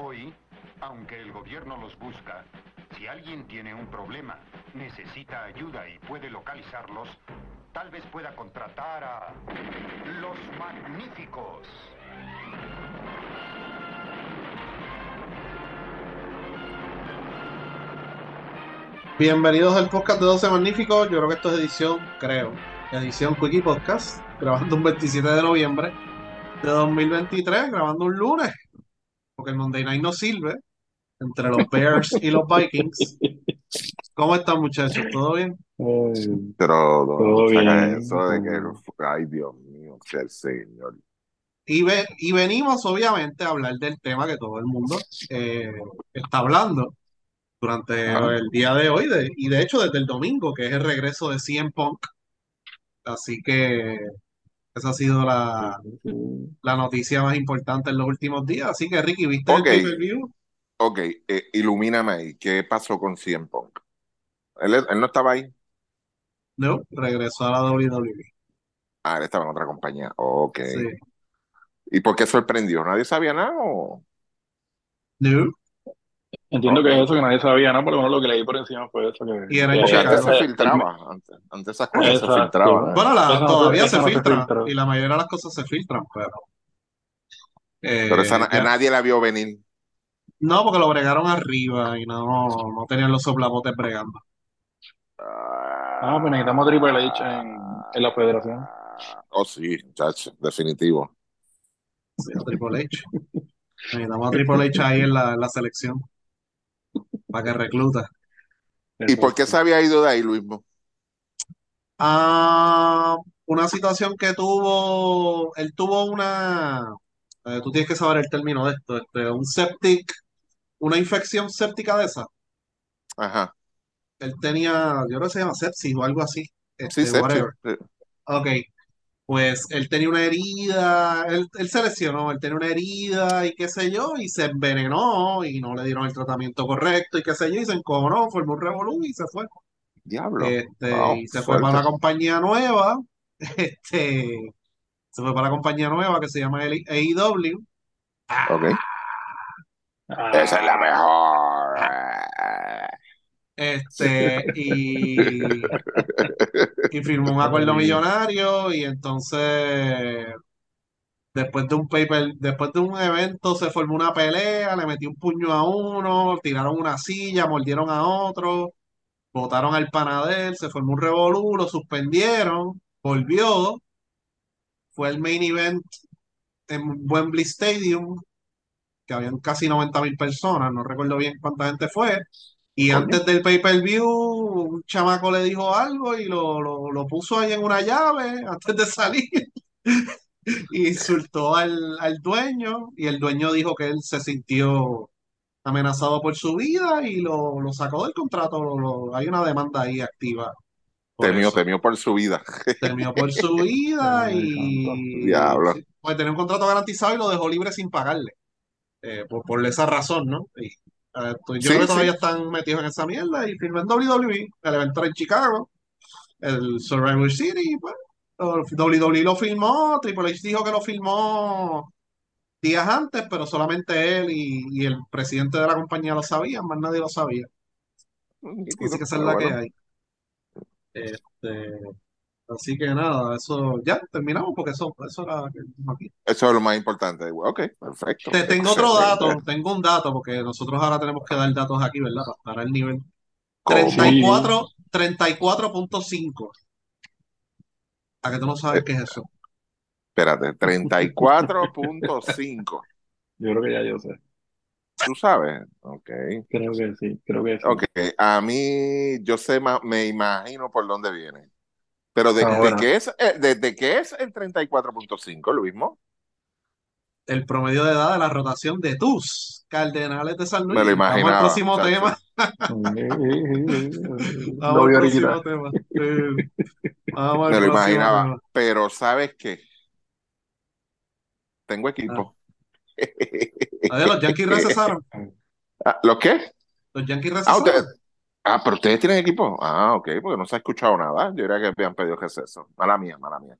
Hoy, aunque el gobierno los busca, si alguien tiene un problema, necesita ayuda y puede localizarlos, tal vez pueda contratar a los magníficos. Bienvenidos al podcast de 12 Magníficos. Yo creo que esto es edición, creo, edición Quickie Podcast, grabando un 27 de noviembre de 2023, grabando un lunes, porque el Monday Night no sirve, entre los Bears y los Vikings. ¿Cómo están, muchachos? ¿Todo bien? Pero Todo saca bien, eso de que, ay Dios mío, sea el Señor. Y, ve- y venimos, obviamente, a hablar del tema que todo el mundo eh, está hablando durante Ajá. el día de hoy, de- y de hecho desde el domingo, que es el regreso de CM Punk. Así que esa ha sido la, la noticia más importante en los últimos días. Así que, Ricky, ¿viste el Ok. pay-per-view? Ok, eh, ilumíname ahí, ¿qué pasó con CM Punk? Él, él no estaba ahí. No, regresó a la WWE. Ah, él estaba en otra compañía. Ok. Sí. ¿Y por qué sorprendió? ¿Nadie sabía nada? o? No. Entiendo que es eso que nadie sabía, ¿no? Por lo menos lo que leí por encima fue eso que... Y era en que- Porque antes se eh, filtraba, antes, antes esas cosas se filtraban. Bueno, la- Eso no se- todavía eso se no se filtra y la mayoría de las cosas se filtran, pero. eh, Pero esa nadie la vio venir. No, porque lo bregaron arriba y no, no tenían los soplabotes bregando. Ah, pues necesitamos a Triple H en, en la federación. Oh, sí, muchacho, definitivo. Sí, a Triple H. Necesitamos a Triple H ahí en la, en la selección para que recluta. ¿Y por qué se había ido de ahí, Luismo? Ah, una situación que tuvo, él tuvo una, eh, tú tienes que saber el término de esto, este, un septic, una infección séptica de esa. Ajá. Él tenía, yo creo que se llama sepsis o algo así, Sí, este, sepsis. whatever. Sí. Ok, pues él tenía una herida, él, él se lesionó, él tenía una herida y qué sé yo, y se envenenó y no le dieron el tratamiento correcto y qué sé yo, y se encojonó, formó un revolú y se fue. Diablo. Este, Wow, y se fue para una compañía nueva, este, se fue para la compañía nueva que se llama AEW. Ok. Ah, Esa es la mejor. Este, y, y firmó un acuerdo millonario y entonces después de un paper, después de un evento se formó una pelea, le metió un puño a uno, tiraron una silla, mordieron a otro, botaron al panadero, se formó un revolú, lo suspendieron, volvió, fue el main event en Wembley Stadium, que habían casi 90 mil personas, no recuerdo bien cuánta gente fue. Y antes del pay-per-view, un chamaco le dijo algo y lo, lo, lo puso ahí en una llave antes de salir. Y insultó al, al dueño. Y el dueño dijo que él se sintió amenazado por su vida y lo, lo sacó del contrato. Lo- lo- hay una demanda ahí activa. Temió, temió por su vida. Temió por su vida y Diablo. pues tenía un contrato garantizado y lo dejó libre sin pagarle. Eh, por, por esa razón, ¿no? Y, pues, yo Sí, creo que sí. todavía están metidos en esa mierda y firmó en WWE, el evento era en Chicago, el Survivor City, pues, WWE lo filmó, Triple H dijo que lo filmó días antes, pero solamente él y, y el presidente de la compañía lo sabían, más nadie lo sabía. Así que esa es la que hay. Este, así que nada, eso ya terminamos porque eso, eso era aquí. Eso es lo más importante. Ok, perfecto. Te tengo otro dato, tengo un dato, porque nosotros ahora tenemos que dar datos aquí, ¿verdad? Para estar al nivel. ¿Cómo? 34, 34.5. ¿A que tú no sabes qué es eso? Espérate, 34.5. Yo creo que ya yo sé. ¿Tú sabes? Ok. Creo que sí, creo que sí. Ok, a mí yo sé más, me imagino por dónde viene. Pero de, de Ahora. qué es, eh, de, de qué es el 34.5, lo mismo? El promedio de edad de la rotación de tus Cardenales de San Luis. Me lo Vamos al imaginaba, próximo muchacho. tema. Vamos Lo al próximo tema. Sí. Vamos Me lo imaginaba. tema. Pero ¿sabes qué? Tengo equipo. Adiós, los Yankees recesaron. Ah, ¿Los qué? Los Yankees Ah, recesaron. ustedes- ah, pero ustedes tienen equipo. Ah, ok, porque no se ha escuchado nada. Yo diría que habían pedido receso. Mala mía, mala mía.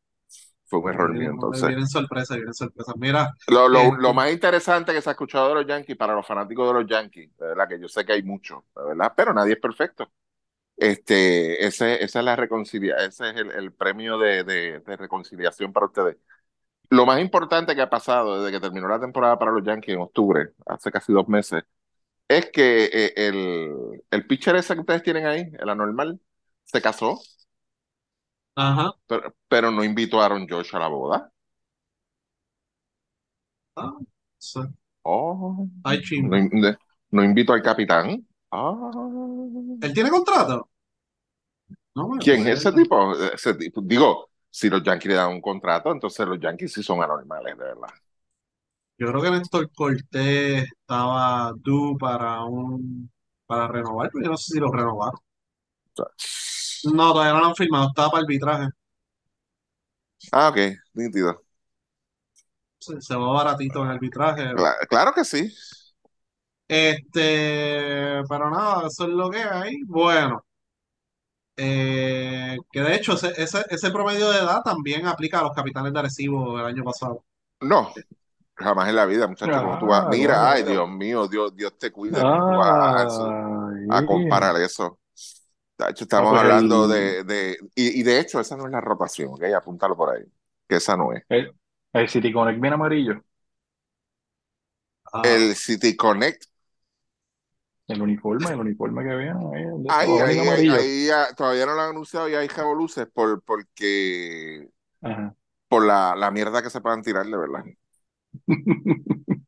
fue un error mío. Entonces, vienen sorpresas, vienen sorpresas. Mira, lo, lo, este- lo más interesante que se ha escuchado de los Yankees para los fanáticos de los Yankees, de verdad que yo sé que hay muchos, de verdad, pero nadie es perfecto. Este, ese, esa es la reconcilia, ese es el, el premio de, de, de reconciliación para ustedes. Lo más importante que ha pasado desde que terminó la temporada para los Yankees en octubre, hace casi dos meses, es que eh, el, el pitcher ese que ustedes tienen ahí, el anormal, se casó, ajá, pero, pero no invitó a Aaron Josh a la boda. ah, sí. Oh, Ay, no, no invitó al capitán. Ah. ¿Él tiene contrato? No ¿Quién es ese acuerdo. tipo? Ese tipo? Digo, si los Yankees le dan un contrato, entonces los Yankees sí son anormales, de verdad. Yo creo que Néstor Cortés estaba due para un para renovar, pero yo no sé si lo renovaron. No, todavía no lo han firmado, estaba para arbitraje. Ah, ok, nítido. Se, se va baratito en arbitraje. Cla- claro que sí. Este, pero nada, eso es lo que hay. Bueno, eh, que de hecho ese, ese, ese promedio de edad también aplica a los capitanes de Arecibo del año pasado. No, jamás en la vida, muchachos. ¿cómo tú vas? Ah, Mira, ay. Dios mío, Dios, Dios te cuide. ¿cómo tú vas a, eso- a comparar eso? Tacho, estamos pues hablando de, de y, y de hecho esa no es la rotación, ¿ok? Apúntalo por ahí, que esa no es. el, el City Connect bien amarillo. Ah, El City Connect, El uniforme, el uniforme que viene ahí, de ahí, ahí, ahí, ah, todavía no lo han anunciado y hay revoluces por, porque Ajá. por la, la mierda que se puedan tirar, de verdad.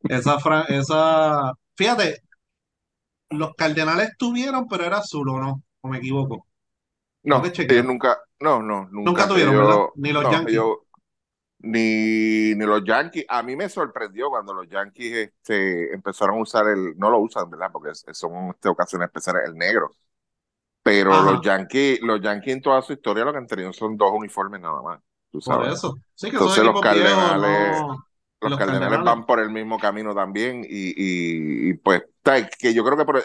Esa, esa, fíjate, los Cardenales tuvieron, pero era azul o no, o me equivoco. No, ellos nunca, no, no, nunca. Nunca tuvieron, ellos- ¿verdad? Ni los no, Yankees. ellos- ni, ni los Yankees. A mí me sorprendió cuando los Yankees este, empezaron a usar el, no lo usan, ¿verdad? Porque son este, ocasiones especiales, el negro. Pero Ajá. los Yankees, los Yankees en toda su historia lo que han tenido son dos uniformes nada más, tú Por sabes. eso. Sí, que Entonces los viejos Cardenales- no. Los, Los Cardenales, Cardenales. van por el mismo camino también y, y- y, pues que yo creo que por, eh,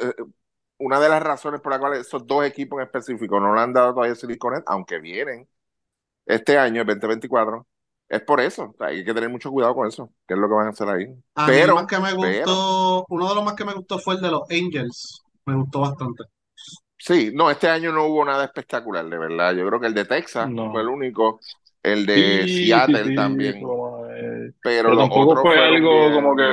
una de las razones por las cuales esos dos equipos en específico no le han dado todavía Siliconet, aunque vienen este año, el 2024, es por eso. Hay que tener mucho cuidado con eso, que es lo que van a hacer ahí. A mí el pero, más que me pero, gustó, uno de los más que me gustó fue el de los Angels. Me gustó bastante. sí, no, este año no hubo nada espectacular, de verdad. Yo creo que el de Texas No. fue el único, el de Sí, Seattle sí, también, pero Pero los tampoco fue algo bien- como que,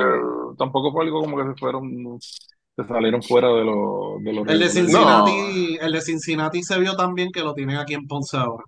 tampoco fue algo como que se fueron, se salieron fuera de lo, de los El de. Cincinnati, el de Cincinnati se vio también que lo tienen aquí en Ponce ahora.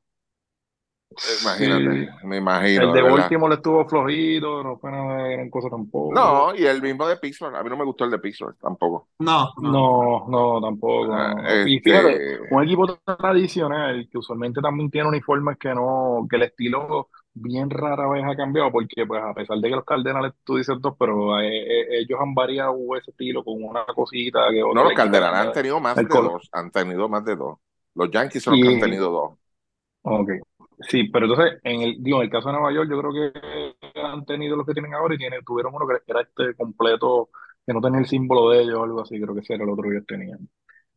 Imagínate, Sí. me imagino, El de verdad. Baltimore estuvo flojito, no fue nada de gran cosa tampoco. No, y el mismo de Pittsburgh. A mí no me gustó el de Pittsburgh tampoco. No, no. No, no, tampoco. Ah, no, no. Y este, fíjate, un equipo tradicional que usualmente también tiene uniformes que no, que el estilo bien rara vez ha cambiado, porque pues a pesar de que los Cardenales tú dices dos, pero eh, eh, ellos han variado ese estilo con una cosita que no, otra los le quitan, Cardenales han tenido más de dos. Han tenido más de dos. Los Yankees son los que han tenido dos. Ok. Sí, pero entonces, en el, digo, en el caso de Nueva York, yo creo que han tenido los que tienen ahora y tienen, tuvieron uno que era este completo, que no tenía el símbolo de ellos o algo así, creo que ese era el otro que ellos tenían.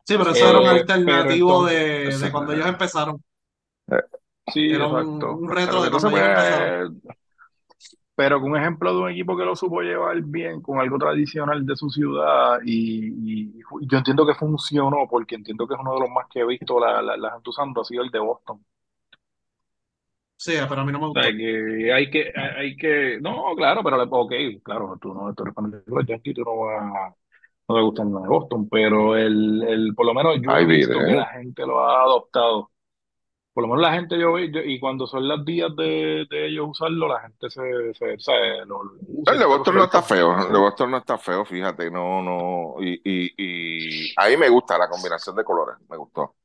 Sí, pero eso Eh, era un pero alternativo entonces- de, de cuando ellos empezaron. Sí, Era un- exacto. un reto Pero de ellos pues, pero con un ejemplo de un equipo que lo supo llevar bien, con algo tradicional de su ciudad, y, y yo entiendo que funcionó, porque entiendo que es uno de los más que he visto la, la, la gente usando, ha sido el de Boston. Sí, pero a mí no me O gustó. sea, que hay que, hay que, no, claro, pero ok, claro, tú no, tú eres Yankees, tú no vas, no te gusta el de Boston, pero el, el, por lo menos yo Ay, he visto mire, que la gente lo ha adoptado. Por lo menos la gente yo veo, y cuando son los días de, de ellos usarlo, la gente se, se, lo, usa. El de Boston no está feo. El de. Boston no está feo, fíjate. No, no. Y, y, y a mí me gusta la combinación de colores. Me gustó.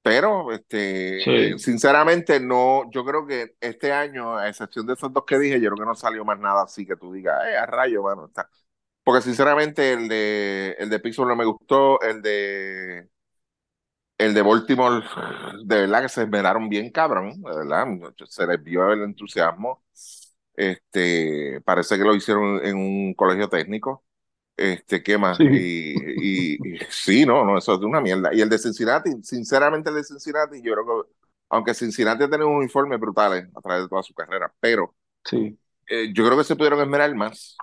Pero, este, Sí. eh, sinceramente, no. Yo creo que este año, a excepción de esos dos que dije, yo creo que no salió más nada así que tú digas, eh, a rayo, mano, está. Porque sinceramente, el de, el de Pittsburgh no me gustó. El de, el de Baltimore, de verdad que se esmeraron bien, cabrón. De verdad, se les vio el entusiasmo. Este, parece que lo hicieron en un colegio técnico. Este, ¿qué más? Sí. Y, y- y sí, no, no, eso es una mierda. Y el de Cincinnati, sinceramente el de Cincinnati, yo creo que aunque Cincinnati ha tenido uniformes brutales a través de toda su carrera, pero Sí. eh, yo creo que se pudieron esmerar más,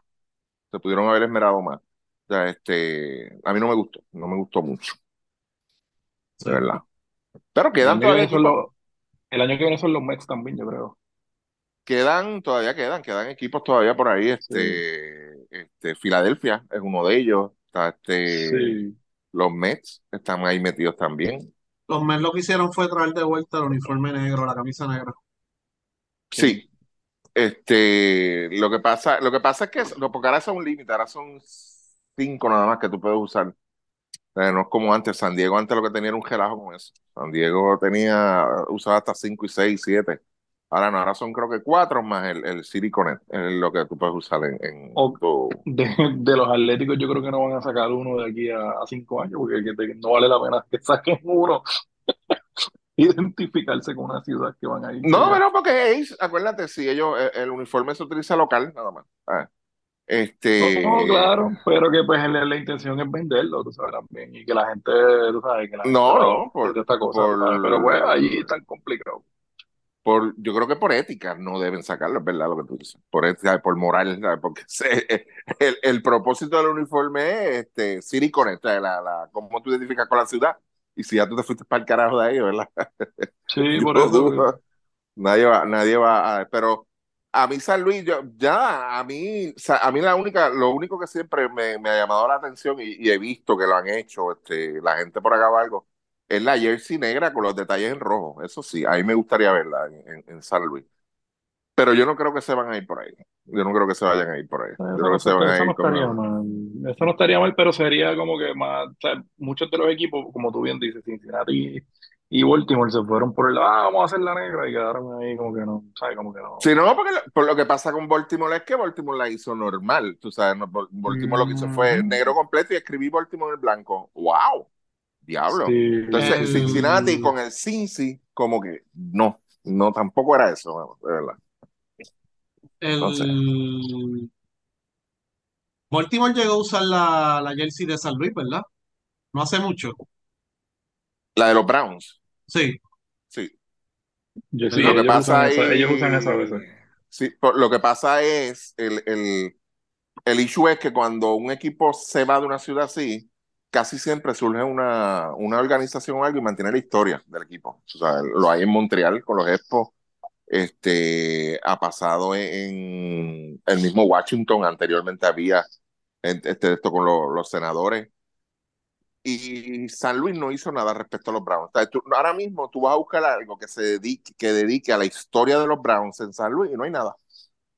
se pudieron haber esmerado más. O sea, este, a mí no me gustó, no me gustó mucho. De verdad. Pero quedan que todavía equipos, los, el año que viene son los Mets también, yo creo. quedan, todavía quedan, quedan equipos todavía por ahí, Sí. este, este, Filadelfia es uno de ellos, está este, Sí. los Mets están ahí metidos también. Los Mets lo que hicieron fue traer de vuelta el uniforme negro, la camisa negra. Sí, este, lo que pasa, lo que pasa es que, porque ahora son un límite, ahora son cinco nada más que tú puedes usar. Eh, no es como antes, San Diego antes lo que tenía era un relajo con eso. San Diego tenía, usaba hasta cinco y seis, siete. Ahora no, ahora son creo que cuatro más el, el City Connect, es lo que tú puedes usar en, en tu... De, de los Atléticos, yo creo que no van a sacar uno de aquí a, a cinco años, porque que te- no vale la pena que saquen uno. Identificarse con una ciudad que van a ir. No, pero porque es, acuérdate, si ellos, el, el uniforme se utiliza local, nada más. Ah, Este, No, claro, pero que pues la, la intención es venderlo, tú sabes, también, y que la gente, tú sabes, que la gente no, lo- no, por, esta cosa, por, pero pues allí es tan complicado. por, yo creo que por ética no deben sacarlo, es verdad lo que tú dices. Por ética, por moral, ¿sabes? porque se- el, el propósito del uniforme es este, City Connect, la, la, cómo tú identificas con la ciudad. Y si ya tú te fuiste para el carajo de ahí, ¿verdad? Sí, por eso. dudo. Nadie va, nadie va a, pero a mí San Luis, yo, ya, a mí, o sea, a mí la única, lo único que siempre me, me ha llamado la atención y, y he visto que lo han hecho, este, la gente por acá o algo, es la jersey negra con los detalles en rojo. Eso sí, a mí me gustaría verla en, en- en San Luis. Pero yo no creo que se van a ir por ahí. Yo no creo que se vayan a ir por ahí. Yo Eso creo no, que se van a eso no ir con estaría mal. Eso no estaría mal, pero sería como que más, o sea, muchos de los equipos, como tú bien dices, Cincinnati y Baltimore se fueron por el, ah, vamos a hacer la negra y quedaron ahí como que no, ¿sabes? Como que no. Si no, porque lo, por lo que pasa con Baltimore es que Baltimore la hizo normal. Tú sabes, no, Baltimore lo que hizo fue Ujú. negro completo y escribí Baltimore en blanco. ¡Wow! Diablo. Sí. Entonces, El- Cincinnati con el Cincy, como que no, no, tampoco era eso, de verdad. Entonces. El Baltimore llegó a usar la, la jersey de San Luis, ¿verdad? No hace mucho. La de los Browns, Sí. sí. Yo sí, lo que ellos pasa usan esa, ellos usan esa a veces. sí, por- lo que pasa es, el, el, el issue es que cuando un equipo se va de una ciudad así, casi siempre surge una, una organización o algo y mantiene la historia del equipo. O sea, lo hay en Montreal con los Expos, este, ha pasado en, el mismo Washington, anteriormente había este, esto con los, los senadores. Y San Luis no hizo nada respecto a los Browns. O sea, tú- ahora mismo tú vas a buscar algo que se dedique, que dedique a la historia de los Browns en San Luis y no hay nada.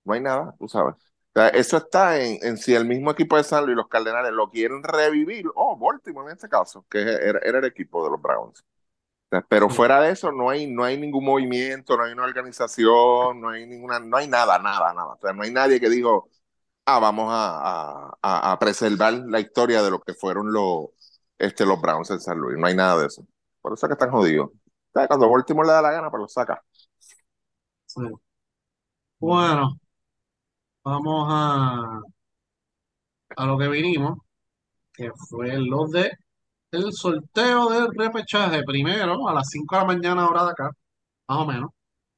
No hay nada, tú sabes. O sea, eso está en, en si el mismo equipo de San Luis, los Cardenales, lo quieren revivir. Oh, Baltimore en este caso, que era, era el equipo de los Browns. O sea, pero fuera de eso no hay, no hay ningún movimiento, no hay una organización, no hay ninguna, no hay nada, nada, nada. O sea, no hay nadie que dijo, ah, vamos a, a- a preservar la historia de lo que fueron los, este, los Browns en San Luis. No hay nada de eso. Por eso es que están jodidos. O sea, cuando Baltimore le da la gana, pues lo saca. sí. Bueno, vamos a, a lo que vinimos, que fue lo de el sorteo del repechaje. Primero, a las 5 de la mañana, hora de acá, más o menos,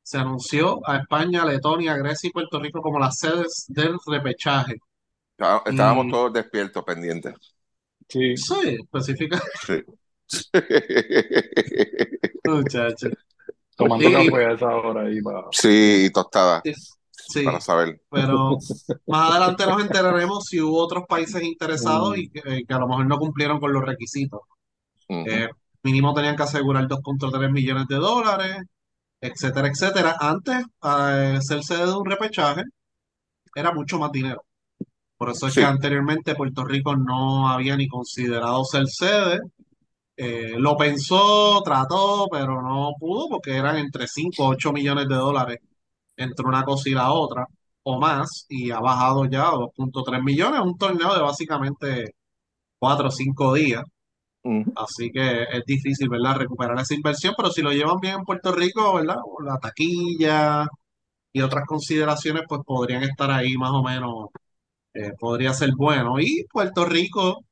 se anunció a España, Letonia, Grecia y Puerto Rico como las sedes del repechaje. Está- Estábamos Y- todos despiertos, pendientes. Sí. Sí, específica, Sí. muchachos. Tomando Y- café a esa hora ahí para. Sí, y tostada, Sí, para saber. pero más adelante nos enteraremos si hubo otros países interesados Mm. y que, eh, que a lo mejor no cumplieron con los requisitos. Eh, mínimo tenían que asegurar 2.3 millones de dólares, etcétera, etcétera. Antes, eh, ser sede de un repechaje era mucho más dinero. Por eso es Sí. que anteriormente Puerto Rico no había ni considerado ser sede. Eh, lo pensó, trató, pero no pudo porque eran entre 5 o 8 millones de dólares entre una cosa y la otra, o más, y ha bajado ya a 2.3 millones, un torneo de básicamente 4 o 5 días. Así que es difícil, ¿verdad? Recuperar esa inversión, pero si lo llevan bien en Puerto Rico, ¿verdad? La taquilla y otras consideraciones, pues podrían estar ahí más o menos, eh, podría ser bueno. Y Puerto Rico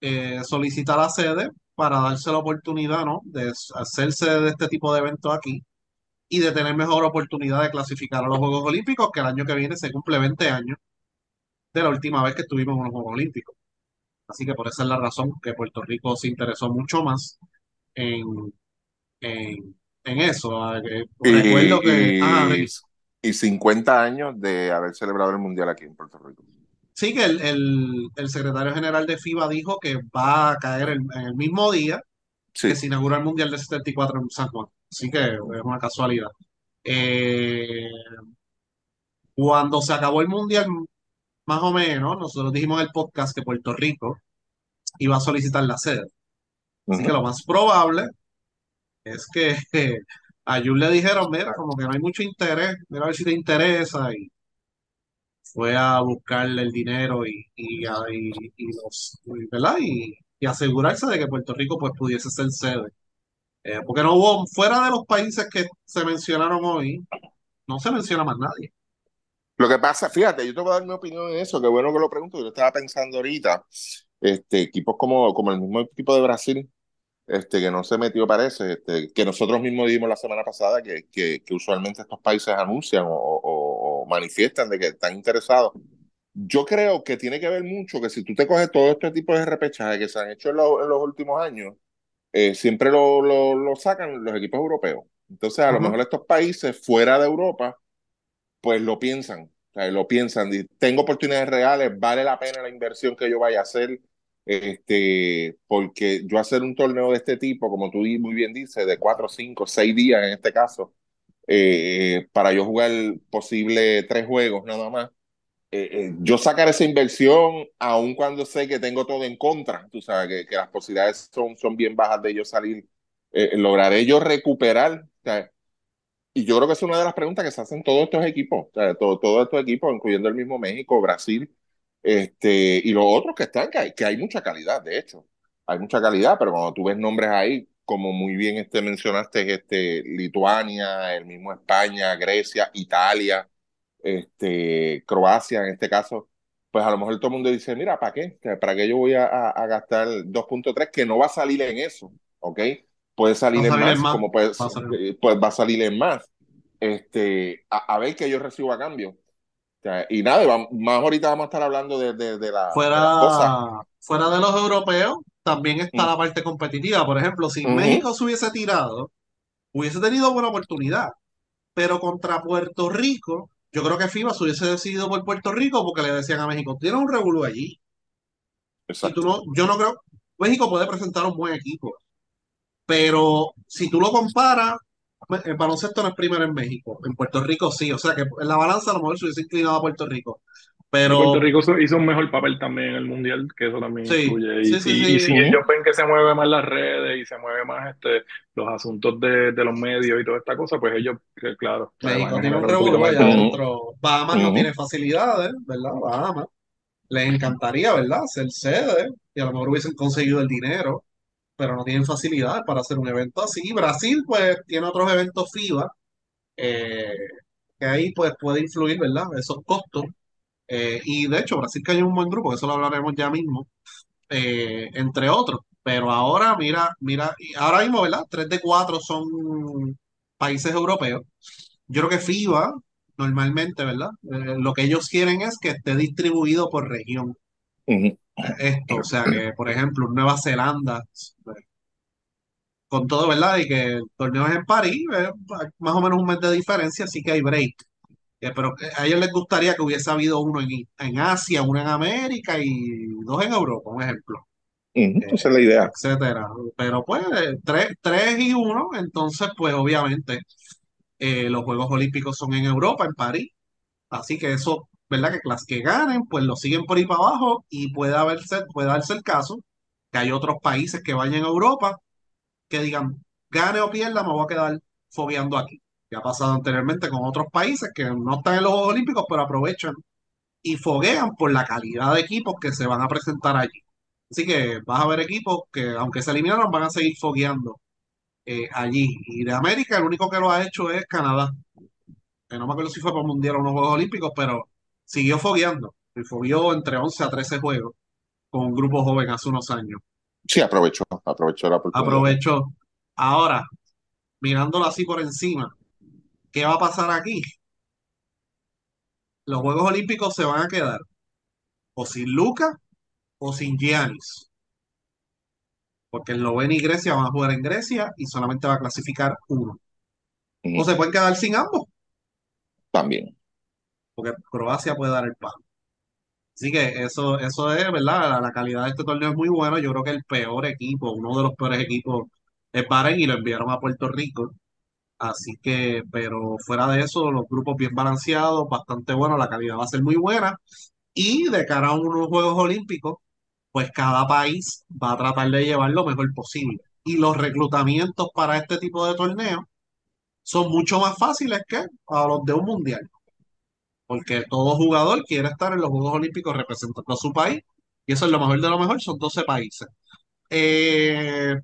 eh, solicita la sede para darse la oportunidad, ¿no? De hacerse de este tipo de eventos aquí y de tener mejor oportunidad de clasificar a los Juegos Olímpicos, que el año que viene se cumple 20 años de la última vez que estuvimos en los Juegos Olímpicos. Así que por esa es la razón que Puerto Rico se interesó mucho más en, en, en eso. Ah, que- Recuerdo que... ah, Y, y 50 años de haber celebrado el Mundial aquí en Puerto Rico. Sí, que el, el, el secretario general de FIBA dijo que va a caer el- en el mismo día Sí. que se inaugura el Mundial de 74 en San Juan. Así que es una casualidad. Eh, cuando se acabó el Mundial, más o menos, nosotros dijimos en el podcast que Puerto Rico iba a solicitar la sede. Así que lo más probable es que a Jun le dijeron, mira, como que no hay mucho interés, mira a ver si te interesa. Y fue a buscarle el dinero y, y, y- y los, ¿verdad? Y, asegurarse de que Puerto Rico pues pudiese ser sede. Eh, porque no hubo, fuera de los países que se mencionaron hoy, no se menciona más nadie. Lo que pasa, fíjate, yo te voy a dar mi opinión en eso, qué bueno que lo pregunto, yo estaba pensando ahorita, este, equipos como, como el mismo equipo de Brasil, este, que no se metió, parece, este, que nosotros mismos dijimos la semana pasada que, que, que usualmente estos países anuncian o, o- o manifiestan de que están interesados. Yo creo que tiene que ver mucho que si tú te coges todo este tipo de repechaje que se han hecho en, lo- en los últimos años, eh, siempre lo, lo, lo sacan los equipos europeos. Entonces, a lo Ujú. mejor estos países fuera de Europa pues lo piensan, o sea, lo piensan, tengo oportunidades reales, vale la pena la inversión que yo vaya a hacer, este, porque yo hacer un torneo de este tipo, como tú muy bien dices, de cuatro, cinco, seis días en este caso, eh, para yo jugar posible tres juegos nada más, eh, eh, yo sacar esa inversión, aun cuando sé que tengo todo en contra, tú sabes, que, que las posibilidades son, son bien bajas de yo salir, eh, lograré yo recuperar, y yo creo que es una de las preguntas que se hacen todos estos equipos, todo- todos estos equipos, incluyendo el mismo México, Brasil, este, y los otros que están, que hay, que hay mucha calidad, de hecho. Hay mucha calidad, pero cuando tú ves nombres ahí, como muy bien este, mencionaste, este, Lituania, el mismo España, Grecia, Italia, este, Croacia en este caso, pues a lo mejor todo el mundo dice, mira, ¿para qué? ¿Para qué yo voy a, a- gastar 2.3 que no va a salir en eso? ¿Ok? Puede salir en salir más, en más. como puede, Va salir. eh, pues va a salir en más. Este, a, a ver qué yo recibo a cambio. O sea, y nada, más ahorita vamos a estar hablando de, de, de la, de las cosas. Fuera, fuera de los europeos, también está Mm. la parte competitiva. Por ejemplo, si. México se hubiese tirado, hubiese tenido buena oportunidad. Pero contra Puerto Rico, yo creo que FIBA se hubiese decidido por Puerto Rico porque le decían a México, tienes un revolú allí. Y tú Exacto. no, yo no creo, México puede presentar un buen equipo, pero si tú lo comparas, el baloncesto no es primero en México, en Puerto Rico sí, o sea que en la balanza a lo mejor se hubiese inclinado a Puerto Rico, pero Puerto Rico hizo un mejor papel también en el Mundial, que eso también sí, influye. Y sí, y sí. si ellos ven que se mueve más las redes y se mueve más este, los asuntos de, de los medios y toda esta cosa, pues ellos, que claro, México tiene un de allá adentro. Bahamas no tiene facilidades, ¿verdad? Bahamas. Les encantaría, ¿verdad? Ser sede y a lo mejor hubiesen conseguido el dinero, pero no tienen facilidades para hacer un evento así. Brasil, pues, tiene otros eventos FIBA, eh, que ahí, pues, puede influir, ¿verdad? Esos costos. Eh, y de hecho, Brasil cayó en un buen grupo, eso lo hablaremos ya mismo, eh, entre otros. Pero ahora, mira, mira, ahora mismo, ¿verdad? Tres de cuatro son países europeos. Yo creo que FIBA, normalmente, ¿verdad? Eh, lo que ellos quieren es que esté distribuido por región. Esto, o sea, que, por ejemplo, Nueva Zelanda, con todo, ¿verdad? Y que el torneo es en París, eh, más o menos un mes de diferencia, así que hay break. Eh, pero que a ellos les gustaría que hubiese habido uno en, en Asia, uno en América y dos en Europa, un ejemplo, eh, Esa es la idea. etcétera. Pero pues, eh, tres, tres y uno, entonces, pues obviamente, eh, los Juegos Olímpicos son en Europa, en París. Así que eso, ¿verdad? Que las que ganen, pues lo siguen por ahí para abajo y puede haberse, puede darse el caso que hay otros países que vayan a Europa que digan, gane o pierda, me voy a quedar fogueando aquí. Que ha pasado anteriormente con otros países que no están en los Juegos Olímpicos, pero aprovechan y foguean por la calidad de equipos que se van a presentar allí. Así que vas a ver equipos que, aunque se eliminaron, van a seguir fogueando eh, allí. Y de América, el único que lo ha hecho es Canadá. Que no me acuerdo si fue para Mundial o unos Juegos Olímpicos, pero siguió fogueando. Y fogueó entre 11 a 13 juegos con un grupo joven hace unos años. Sí, aprovechó, aprovechó la oportunidad. Aprovechó. Ahora, mirándolo así por encima, ¿qué va a pasar aquí? Los Juegos Olímpicos se van a quedar o sin Luca o sin Giannis. Porque Eslovenia y Grecia van a jugar en Grecia y solamente va a clasificar uno. O se pueden quedar sin ambos, También. porque Croacia puede dar el paso. Así que eso, eso es, ¿verdad? La, la calidad de este torneo es muy buena. Yo creo que el peor equipo, uno de los peores equipos, es Bahrein y lo enviaron a Puerto Rico. Así que, pero fuera de eso, los grupos bien balanceados, bastante buenos, la calidad va a ser muy buena. Y de cara a unos Juegos Olímpicos, pues cada país va a tratar de llevar lo mejor posible. Y los reclutamientos para este tipo de torneos son mucho más fáciles que a los de un mundial, porque todo jugador quiere estar en los Juegos Olímpicos representando a su país, y eso es lo mejor de lo mejor, son 12 países. Eh,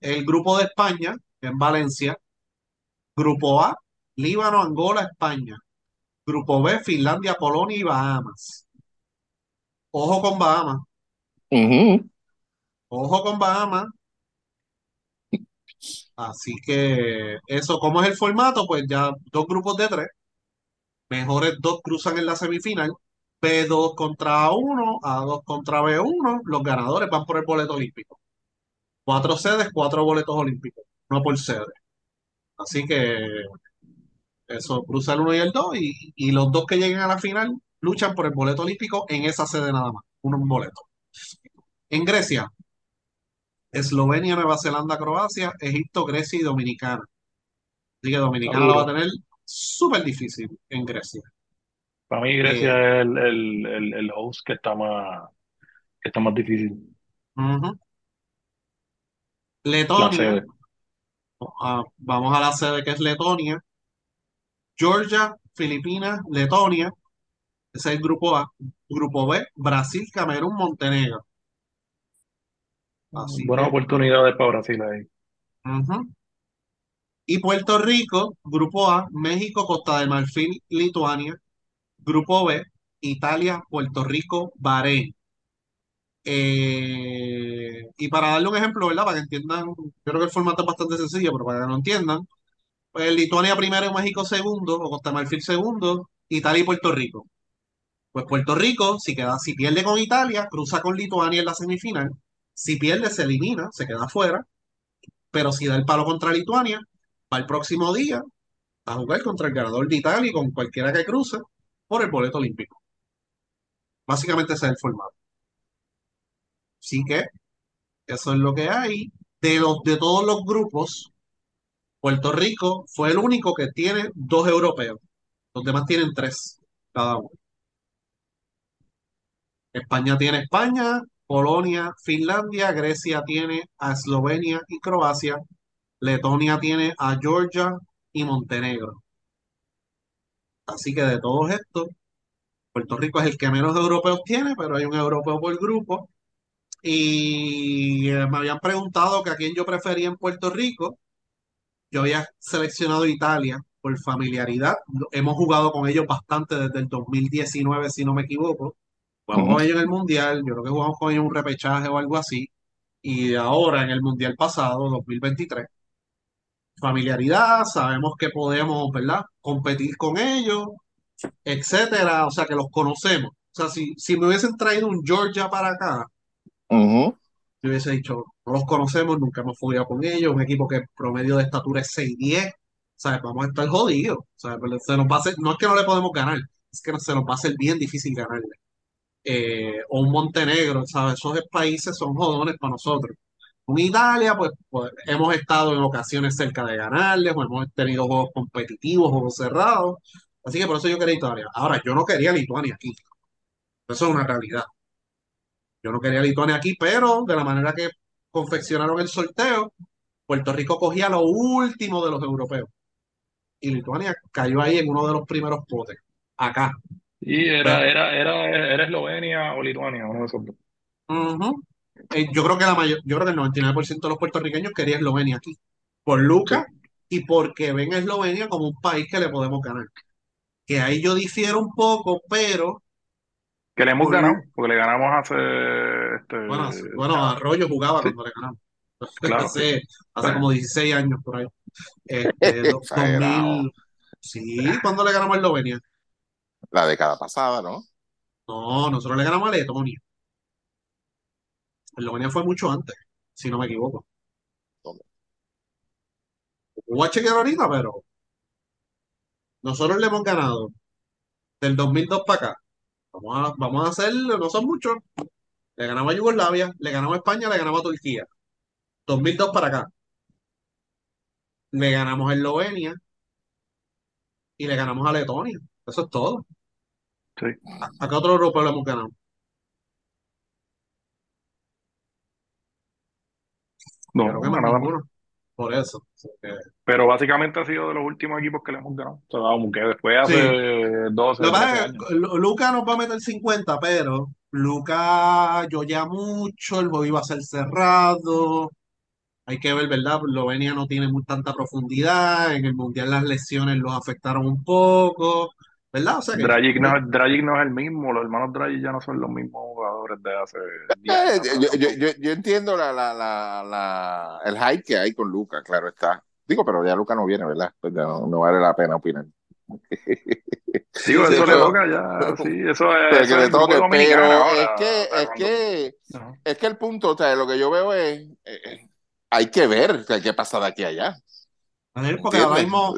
el grupo de España, en Valencia, grupo A, Líbano, Angola, España. Grupo B, Finlandia, Polonia y Bahamas. Ojo con Bahamas, ojo con Bahamas. Así que eso, ¿cómo es el formato? Pues ya dos grupos de tres. Mejores dos cruzan en la semifinal. B2 contra A1, A2 contra B1. Los ganadores van por el boleto olímpico. Cuatro sedes, cuatro boletos olímpicos. No por sede. Así que eso, cruza el 1 y el 2. Y, y los dos que lleguen a la final luchan por el boleto olímpico en esa sede nada más. Un boleto. En Grecia, Eslovenia, Nueva Zelanda, Croacia, Egipto, Grecia y Dominicana. Así que Dominicana la va a tener súper difícil en Grecia. Para mí Eh, Grecia es el, el, el, el host que está más, que está más difícil. La Letonia, ah, vamos a la sede que es Letonia. Georgia, Filipinas, Letonia. Ese es el grupo A. Grupo B, Brasil, Camerún, Montenegro. Así Buenas que, oportunidades para Brasil ahí. Y Puerto Rico, grupo A, México, Costa de Marfil, Lituania. Grupo B, Italia, Puerto Rico, Bahrein. Eh, y para darle un ejemplo, ¿verdad? Para que entiendan, yo creo que el formato es bastante sencillo, pero para que lo entiendan, pues Lituania primero y México segundo, o Costa Marfil segundo, Italia y Puerto Rico. Pues Puerto Rico, si queda, si pierde con Italia, cruza con Lituania en la semifinal. Si pierde, se elimina, se queda afuera. Pero si da el palo contra Lituania, va el próximo día a jugar contra el ganador de Italia y con cualquiera que cruce por el boleto olímpico. Básicamente ese es el formato. Así que eso es lo que hay. De los, de todos los grupos, Puerto Rico fue el único que tiene dos europeos. Los demás tienen tres cada uno. España tiene España, Polonia, Finlandia, Grecia tiene a Eslovenia y Croacia, Letonia tiene a Georgia y Montenegro. Así que de todos estos, Puerto Rico es el que menos europeos tiene, pero hay un europeo por grupo. Y eh, me habían preguntado que a quién yo prefería en Puerto Rico. Yo había seleccionado Italia por familiaridad. Hemos jugado con ellos bastante desde el 2019, si no me equivoco. Jugamos con ellos en el Mundial. Yo creo que jugamos con ellos un repechaje o algo así. Y ahora en el Mundial pasado, 2023, familiaridad, sabemos que podemos, ¿verdad? Competir con ellos, etcétera. O sea, que los conocemos. O sea, si, si me hubiesen traído un Georgia para acá, Ujú. yo hubiese dicho, no los conocemos, nunca hemos jugado con ellos, un equipo que promedio de estatura es 6'10", ¿sabes? Vamos a estar jodidos, ¿sabes? Pero se nos va a hacer, no es que no le podemos ganar, es que se nos va a hacer bien difícil ganarle. Eh, o un Montenegro, ¿sabes? Esos países son jodones para nosotros. Un Italia, pues, pues, hemos estado en ocasiones cerca de ganarles, o hemos tenido juegos competitivos, juegos cerrados, así que por eso yo quería Italia. Ahora, yo no quería Lituania aquí, eso es una realidad. Yo no quería Lituania aquí, pero de la manera que confeccionaron el sorteo, Puerto Rico cogía lo último de los europeos. Y Lituania cayó ahí en uno de los primeros potes. Acá. Y Pero, era, era, era, era Eslovenia o Lituania, uno de esos dos. Eh, yo creo que la mayor, yo creo que el 99% de los puertorriqueños quería Eslovenia aquí. Por Sí. Luca y porque ven a Eslovenia como un país que le podemos ganar. Que ahí yo difiero un poco, pero Que le hemos ganado, porque le ganamos hace. Este, Bueno, hace- bueno, Arroyo jugaba Sí. cuando le ganamos. Claro, hace, hace como 16 años por ahí. Este, do- Exagerado. 2000, sí, ¿cuándo le ganamos a Eslovenia? La década pasada, ¿no? No, nosotros le ganamos a Letonia. Eslovenia fue mucho antes, si no me equivoco. ¿Dónde? Voy a chequear ahorita, pero nosotros le hemos ganado del 2002 para acá. Vamos a, vamos a hacerlo, no son muchos. Le ganamos a Yugoslavia, le ganamos a España, le ganamos a Turquía. 2002 para acá. Le ganamos a Eslovenia y le ganamos a Letonia. Eso es todo. Sí. ¿A, a qué otro europeo le hemos ganado? No, Creo que no, más nada. Por eso. Pero básicamente ha sido de los últimos equipos que le hemos ganado. O sea, vamos, que después hace 12, Lo que 13 pasa es años. que Lu- Luca nos va a meter 50, pero Luca yo ya mucho, el juego iba a ser cerrado. Hay que ver, ¿verdad? Eslovenia no tiene muy tanta profundidad. En el Mundial las lesiones los afectaron un poco, ¿verdad? O sea que Dragic no, es- Dragic no es el mismo, los hermanos Dragic ya no son los mismos jugadores de hace 10 Eh, yo, yo, yo, yo entiendo la, la, la, la- el hype que hay con Luca, claro está. Digo, pero ya Luca no viene, ¿verdad? Pues no, no vale la pena opinar. Digo, Sí, eso le toca ya, sí, eso es, eso que es toque, pero ahora, es que, es cuando- que, es que el punto, o sea, lo que yo veo es, eh, hay que ver qué pasa de aquí a allá. a ver, porque ahora mismo,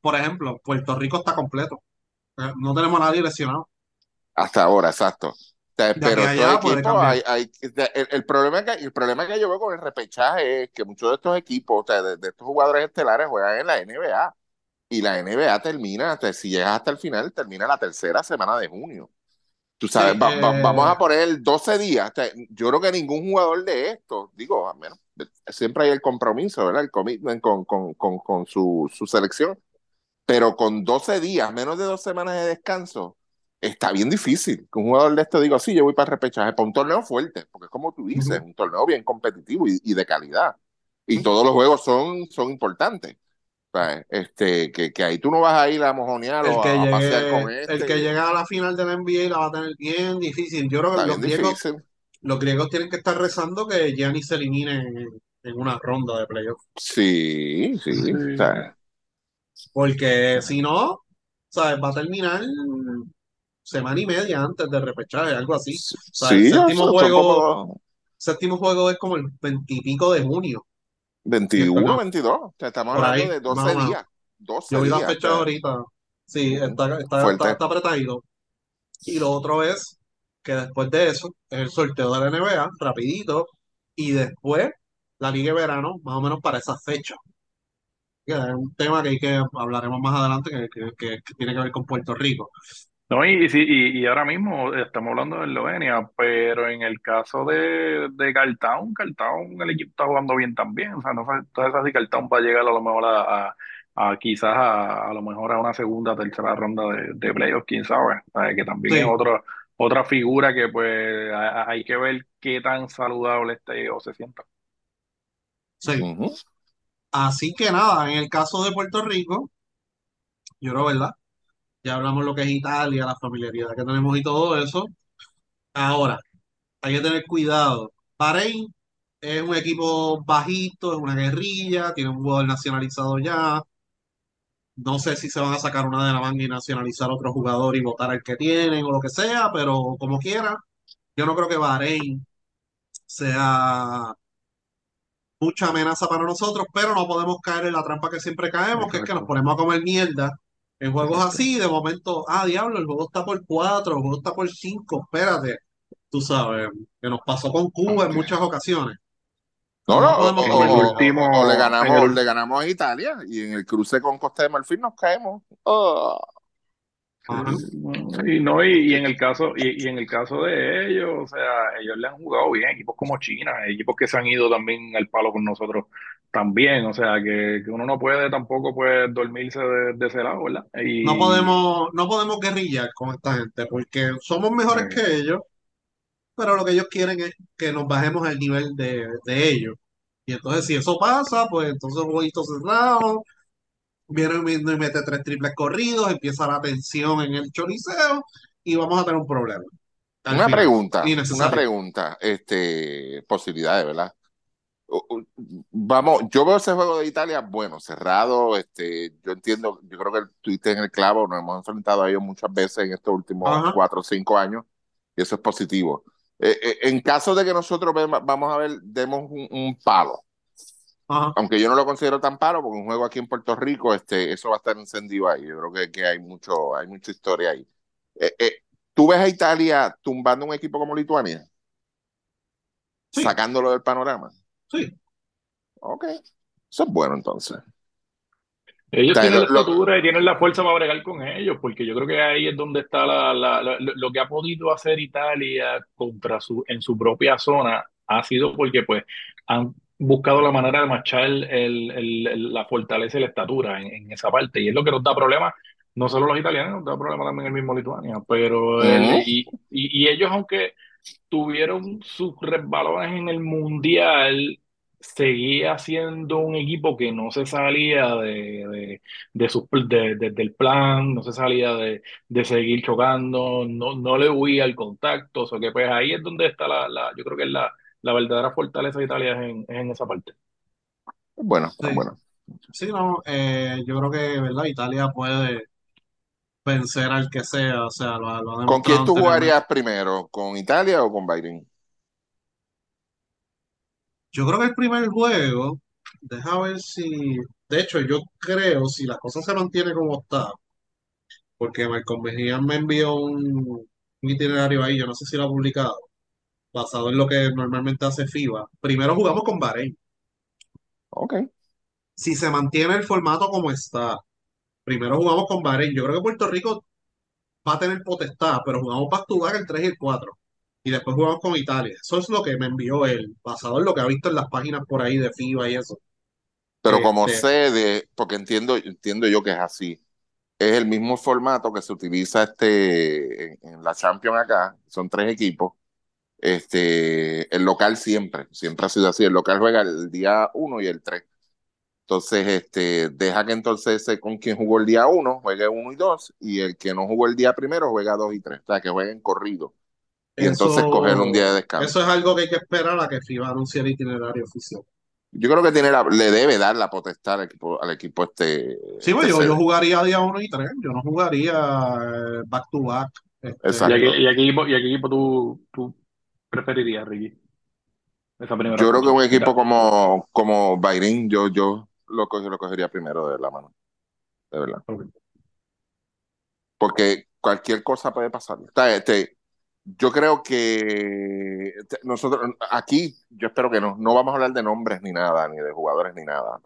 por ejemplo, Puerto Rico está completo. No tenemos a nadie lesionado. Hasta ahora, exacto. O sea, De pero estos equipos, hay, hay, el, el problema que, el problema que yo veo con el repechaje es que muchos de estos equipos, o sea, de, de estos jugadores estelares juegan en la NBA. Y la NBA termina, sea, si llegas hasta el final, termina la tercera semana de junio. Tú sabes, Sí, va- va- eh, vamos a poner 12 días. O sea, yo creo que ningún jugador de estos, digo, a menos, siempre hay el compromiso, ¿verdad? El commitment con, con, con, con su, su selección. Pero con 12 días, menos de dos semanas de descanso, está bien difícil que un jugador de esto diga, sí, yo voy para el repechaje, para un torneo fuerte, porque es como tú dices, Ujú. un torneo bien competitivo y, y de calidad. Y Ujú. todos los juegos son, son importantes. O sea, Este, que, que ahí tú no vas a ir a mojonear El o a, a pasear llegue, con el este. que llega a la final de la NBA la va a tener bien difícil. Yo creo que los griegos, los griegos tienen que estar rezando que Giannis se elimine en, en una ronda de playoff. Sí, sí. Sí. O sea, Porque si no, ¿sabes? Va a terminar semana y media antes del repechaje, algo así. Sea, el sí, séptimo juego, séptimo juego es como el veintipico de junio. Y esto 21, acá, 22. O sea, estamos por hablando ahí, de más 12 o menos. días. 12 Yo vi días. Fechas sea, ahorita. Sí, está, está, está, apretadito. Y lo otro es que después de eso es el sorteo de la NBA, rapidito, y después la Liga de Verano, más o menos para esa fecha. Que es un tema que, hay que hablaremos más adelante que, que- tiene que ver con Puerto Rico. No, y, y, sí, y, y ahora mismo estamos hablando de Eslovenia, pero en el caso de, de Cartown, Cartown, el equipo está jugando bien también. O sea, no sé, entonces así Cartown va a llegar a lo mejor a, a- a quizás a, a lo mejor a una segunda, tercera ronda de, de playoffs, quién sabe. Sea, que también es otra, otra figura que pues a- a- hay que ver qué tan saludable esté o se sienta. sí. Así que nada, en el caso de Puerto Rico, yo creo, ¿verdad? Ya hablamos lo que es Italia, la familiaridad que tenemos y todo eso. Ahora, hay que tener cuidado. Bahrein es un equipo bajito, es una guerrilla, tiene un jugador nacionalizado ya. No sé si se van a sacar una de la manga y nacionalizar otro jugador y votar al que tienen o lo que sea, pero como quiera, yo no creo que Bahrein sea mucha amenaza para nosotros, pero no podemos caer en la trampa que siempre caemos, que es que nos ponemos a comer mierda en juegos exacto. así, de momento, ah, diablo, el juego está por cuatro, el juego está por cinco, espérate, tú sabes, que nos pasó con Cuba en muchas ocasiones. No, No no, o, o- el le último, en el, ganamos, ul- le ganamos a Italia y en el cruce con Costa de Marfil nos caemos. Oh. Sí, no, y, y en el caso, y, y en el caso de ellos, o sea, ellos le han jugado bien, equipos como China, equipos que se han ido también al palo con nosotros también, o sea, que, que uno no puede tampoco pues dormirse de, de ese lado, ¿verdad? No podemos, no podemos guerrillar con esta gente, porque somos mejores que ellos, pero lo que ellos quieren es que nos bajemos al nivel de, de ellos. Y entonces, si eso pasa, pues entonces jueguito cerrado, viene y me- y mete tres triples corridos, empieza la tensión en el choriceo y vamos a tener un problema. al Una final. pregunta, una pregunta, este, posibilidades, ¿verdad? Vamos, yo veo ese juego de Italia, bueno, cerrado, este, yo entiendo, yo creo que estuviste en el clavo, nos hemos enfrentado a ellos muchas veces en estos últimos Ajá. cuatro o cinco años, y eso es positivo. Eh, eh, en caso de que nosotros vemos- vamos a ver, demos un, un palo, Ajá. aunque yo no lo considero tan palo, porque un juego aquí en Puerto Rico, este, eso va a estar encendido ahí, yo creo que, que hay mucho, hay mucha historia ahí. Eh, eh, ¿tú ves a Italia tumbando un equipo como Lituania? Sí. Sacándolo del panorama. Sí. Ok, eso es bueno entonces. Ellos O sea, tienen lo- la lo- estatura y tienen la fuerza para bregar con ellos, porque yo creo que ahí es donde está la, la- la- lo lo que ha podido hacer Italia contra su, en su propia zona, ha sido porque pues han buscado la manera de marchar el, el- el- la fortaleza y la estatura en, en esa parte, y es lo que nos da problemas, no solo los italianos, nos da problemas también el mismo Lituania, pero y, y- y ellos aunque tuvieron sus resbalones en el mundial, seguía siendo un equipo que no se salía de, de, de sus de- del plan, no se salía de, de seguir chocando, no, no le huía al contacto, o sea que pues ahí es donde está la, la yo creo que es la, la verdadera fortaleza de Italia es en, es en esa parte. Bueno, Sí. bueno. Sí, no, eh, yo creo que, ¿verdad? Italia puede vencer al que sea, o sea, lo, lo ¿Con quién tú jugarías primero? ¿Con Italia o con Bahrein? Yo creo que el primer juego, deja ver si, de hecho, yo creo, si la cosa se mantiene como está, porque Malcolm Mejía me envió un, un itinerario ahí, yo no sé si lo ha publicado, basado en lo que normalmente hace FIBA. Primero jugamos con Bahrein. Ok. Si se mantiene el formato como está, primero jugamos con Bahrein. Yo creo que Puerto Rico va a tener potestad, pero jugamos back to back el 3 y el 4. Y después jugamos con Italia. Eso es lo que me envió él, basado en lo que ha visto en las páginas por ahí de FIBA y eso. Pero como Este, sé de, porque entiendo, entiendo yo que es así, es el mismo formato que se utiliza este, en, en la Champions acá, son tres equipos. Este, el local siempre, siempre ha sido así. El local juega el día 1 y el 3. Entonces, este, deja que entonces ese con quien jugó el día 1 juegue 1 y 2, y el que no jugó el día primero juega 2 y 3. O sea, que jueguen corrido. Y entonces coger un día de eso, descanso. eso es algo que hay que esperar a que FIBA anuncie el itinerario oficial. Yo creo que tiene la- le debe dar la potestad al equipo, al equipo este, Sí, pues este yo, yo jugaría día 1 y 3. Yo no jugaría eh, back to back. Este, ¿Y a Exacto. qué, y a qué equipo, y a qué equipo tú, tú preferirías, Ricky? Esa primera Yo creo que un equipo como, como yo, yo lo, co- lo cogería primero de la mano, de verdad. Porque cualquier cosa puede pasar. Este, yo creo que este, nosotros aquí, yo espero que no, no vamos a hablar de nombres ni nada, ni de jugadores ni nada.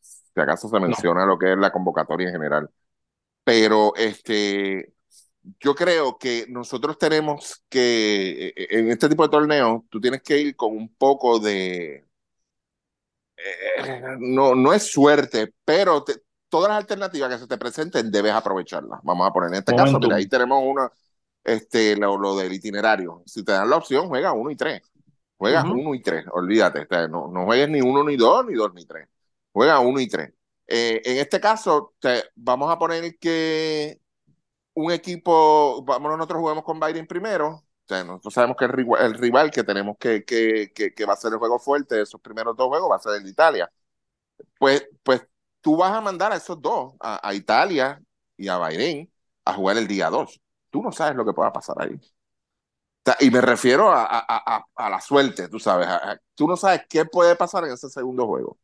Si acaso se No. menciona lo que es la convocatoria en general. Pero este, yo creo que nosotros tenemos que, eh, en este tipo de torneos, tú tienes que ir con un poco de, eh, no, no es suerte, pero te- todas las alternativas que se te presenten debes aprovecharlas. Vamos a poner en este caso, mira, ahí tenemos una, este, lo, lo del itinerario. Si te dan la opción, juega uno y tres. Juegas Ujú. uno y tres, olvídate. o sea, no, no juegues ni uno ni dos, ni dos ni tres. Juega uno y tres. Eh, en este caso, te- vamos a poner que un equipo, vamos, nosotros juguemos con Bayern primero. O sea, nosotros sabemos que el rival, el rival que tenemos que, que, que, que va a ser el juego fuerte de esos primeros dos juegos va a ser el de Italia. Pues, pues tú vas a mandar a esos dos, a, a Italia y a Bahrein, a jugar el día 2. Tú no sabes lo que pueda pasar ahí. Y me refiero a, a, a, a la suerte, tú sabes. Tú no sabes qué puede pasar en ese segundo juego.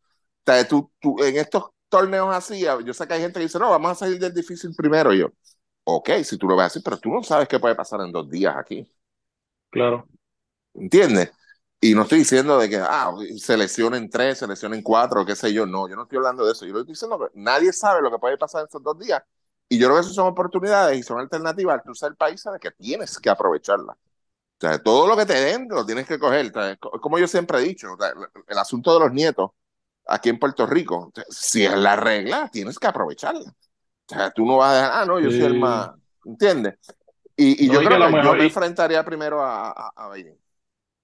Tú, tú, en estos torneos así, yo sé que hay gente que dice, no, vamos a salir del difícil primero. Yo, ok, si tú lo ves así, pero tú no sabes qué puede pasar en dos días aquí. Claro. ¿Entiendes? Y no estoy diciendo de que ah, seleccionen tres, seleccionen cuatro, qué sé yo. No, yo no estoy hablando de eso. Yo lo estoy diciendo que nadie sabe lo que puede pasar en estos dos días. Y yo creo que esas son oportunidades y son alternativas al ser país de que tienes que aprovecharlas. O sea, todo lo que te den lo tienes que coger. O sea, como yo siempre he dicho, o sea, el asunto de los nietos aquí en Puerto Rico, si es la regla, tienes que aprovecharla. O sea, tú no vas a dejar, ah, no, yo soy el Sí. más, ¿entiendes? Y, y No, yo que creo que yo mejor- me y- enfrentaría primero a, a, a Biden.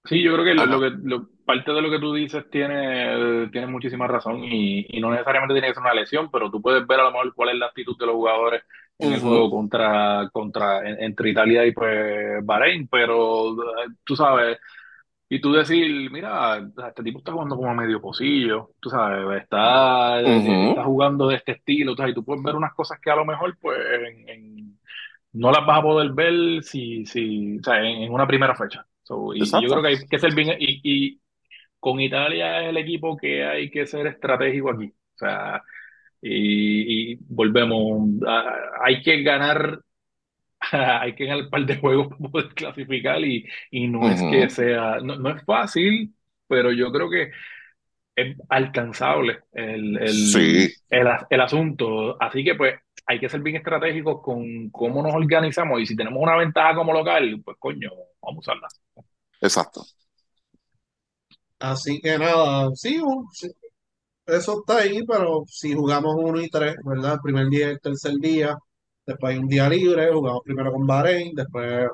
Sí, yo creo que lo, lo que lo- parte de lo que tú dices tiene, tiene muchísima razón y, y no necesariamente tiene que ser una lesión, pero tú puedes ver a lo mejor cuál es la actitud de los jugadores en el Ujú. juego contra, contra, en- entre Italia y pues Bahrein, pero eh, tú sabes, y tú decir, mira, este tipo está jugando como a medio pocillo, tú sabes, está, Ujú. está jugando de este estilo, tú sabes, y tú puedes ver unas cosas que a lo mejor pues en- en- no las vas a poder ver si, si, o sea, en, en una primera fecha. So, y, y yo Exacto. creo que hay que ser bien, y, y con Italia es el equipo que hay que ser estratégico aquí. O sea, y, y volvemos, a- hay que ganar, hay que ganar un par de juegos para poder clasificar y, y no es que sea, no, no es fácil, pero yo creo que es alcanzable el, el, Sí, el, el asunto. Así que pues hay que ser bien estratégicos con cómo nos organizamos y si tenemos una ventaja como local, pues coño, vamos a usarla. exacto. Así que nada, sí, sí, eso está ahí, pero si jugamos uno y tres, ¿verdad? El primer día y el tercer día, después hay un día libre, jugamos primero con Bahrein, después,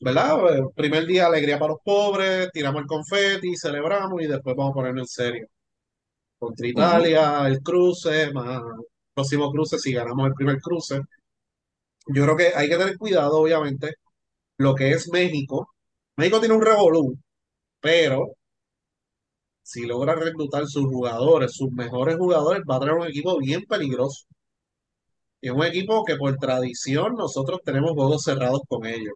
¿verdad? El primer día alegría para los pobres, tiramos el confeti, celebramos y después vamos a ponernos en serio. Contra. Italia, el cruce, más el próximo cruce, si ganamos el primer cruce. Yo creo que hay que tener cuidado, obviamente, lo que es México. México tiene un revolú, pero si logra reclutar sus jugadores, sus mejores jugadores, va a traer un equipo bien peligroso. Y es un equipo que por tradición nosotros tenemos juegos cerrados con ellos.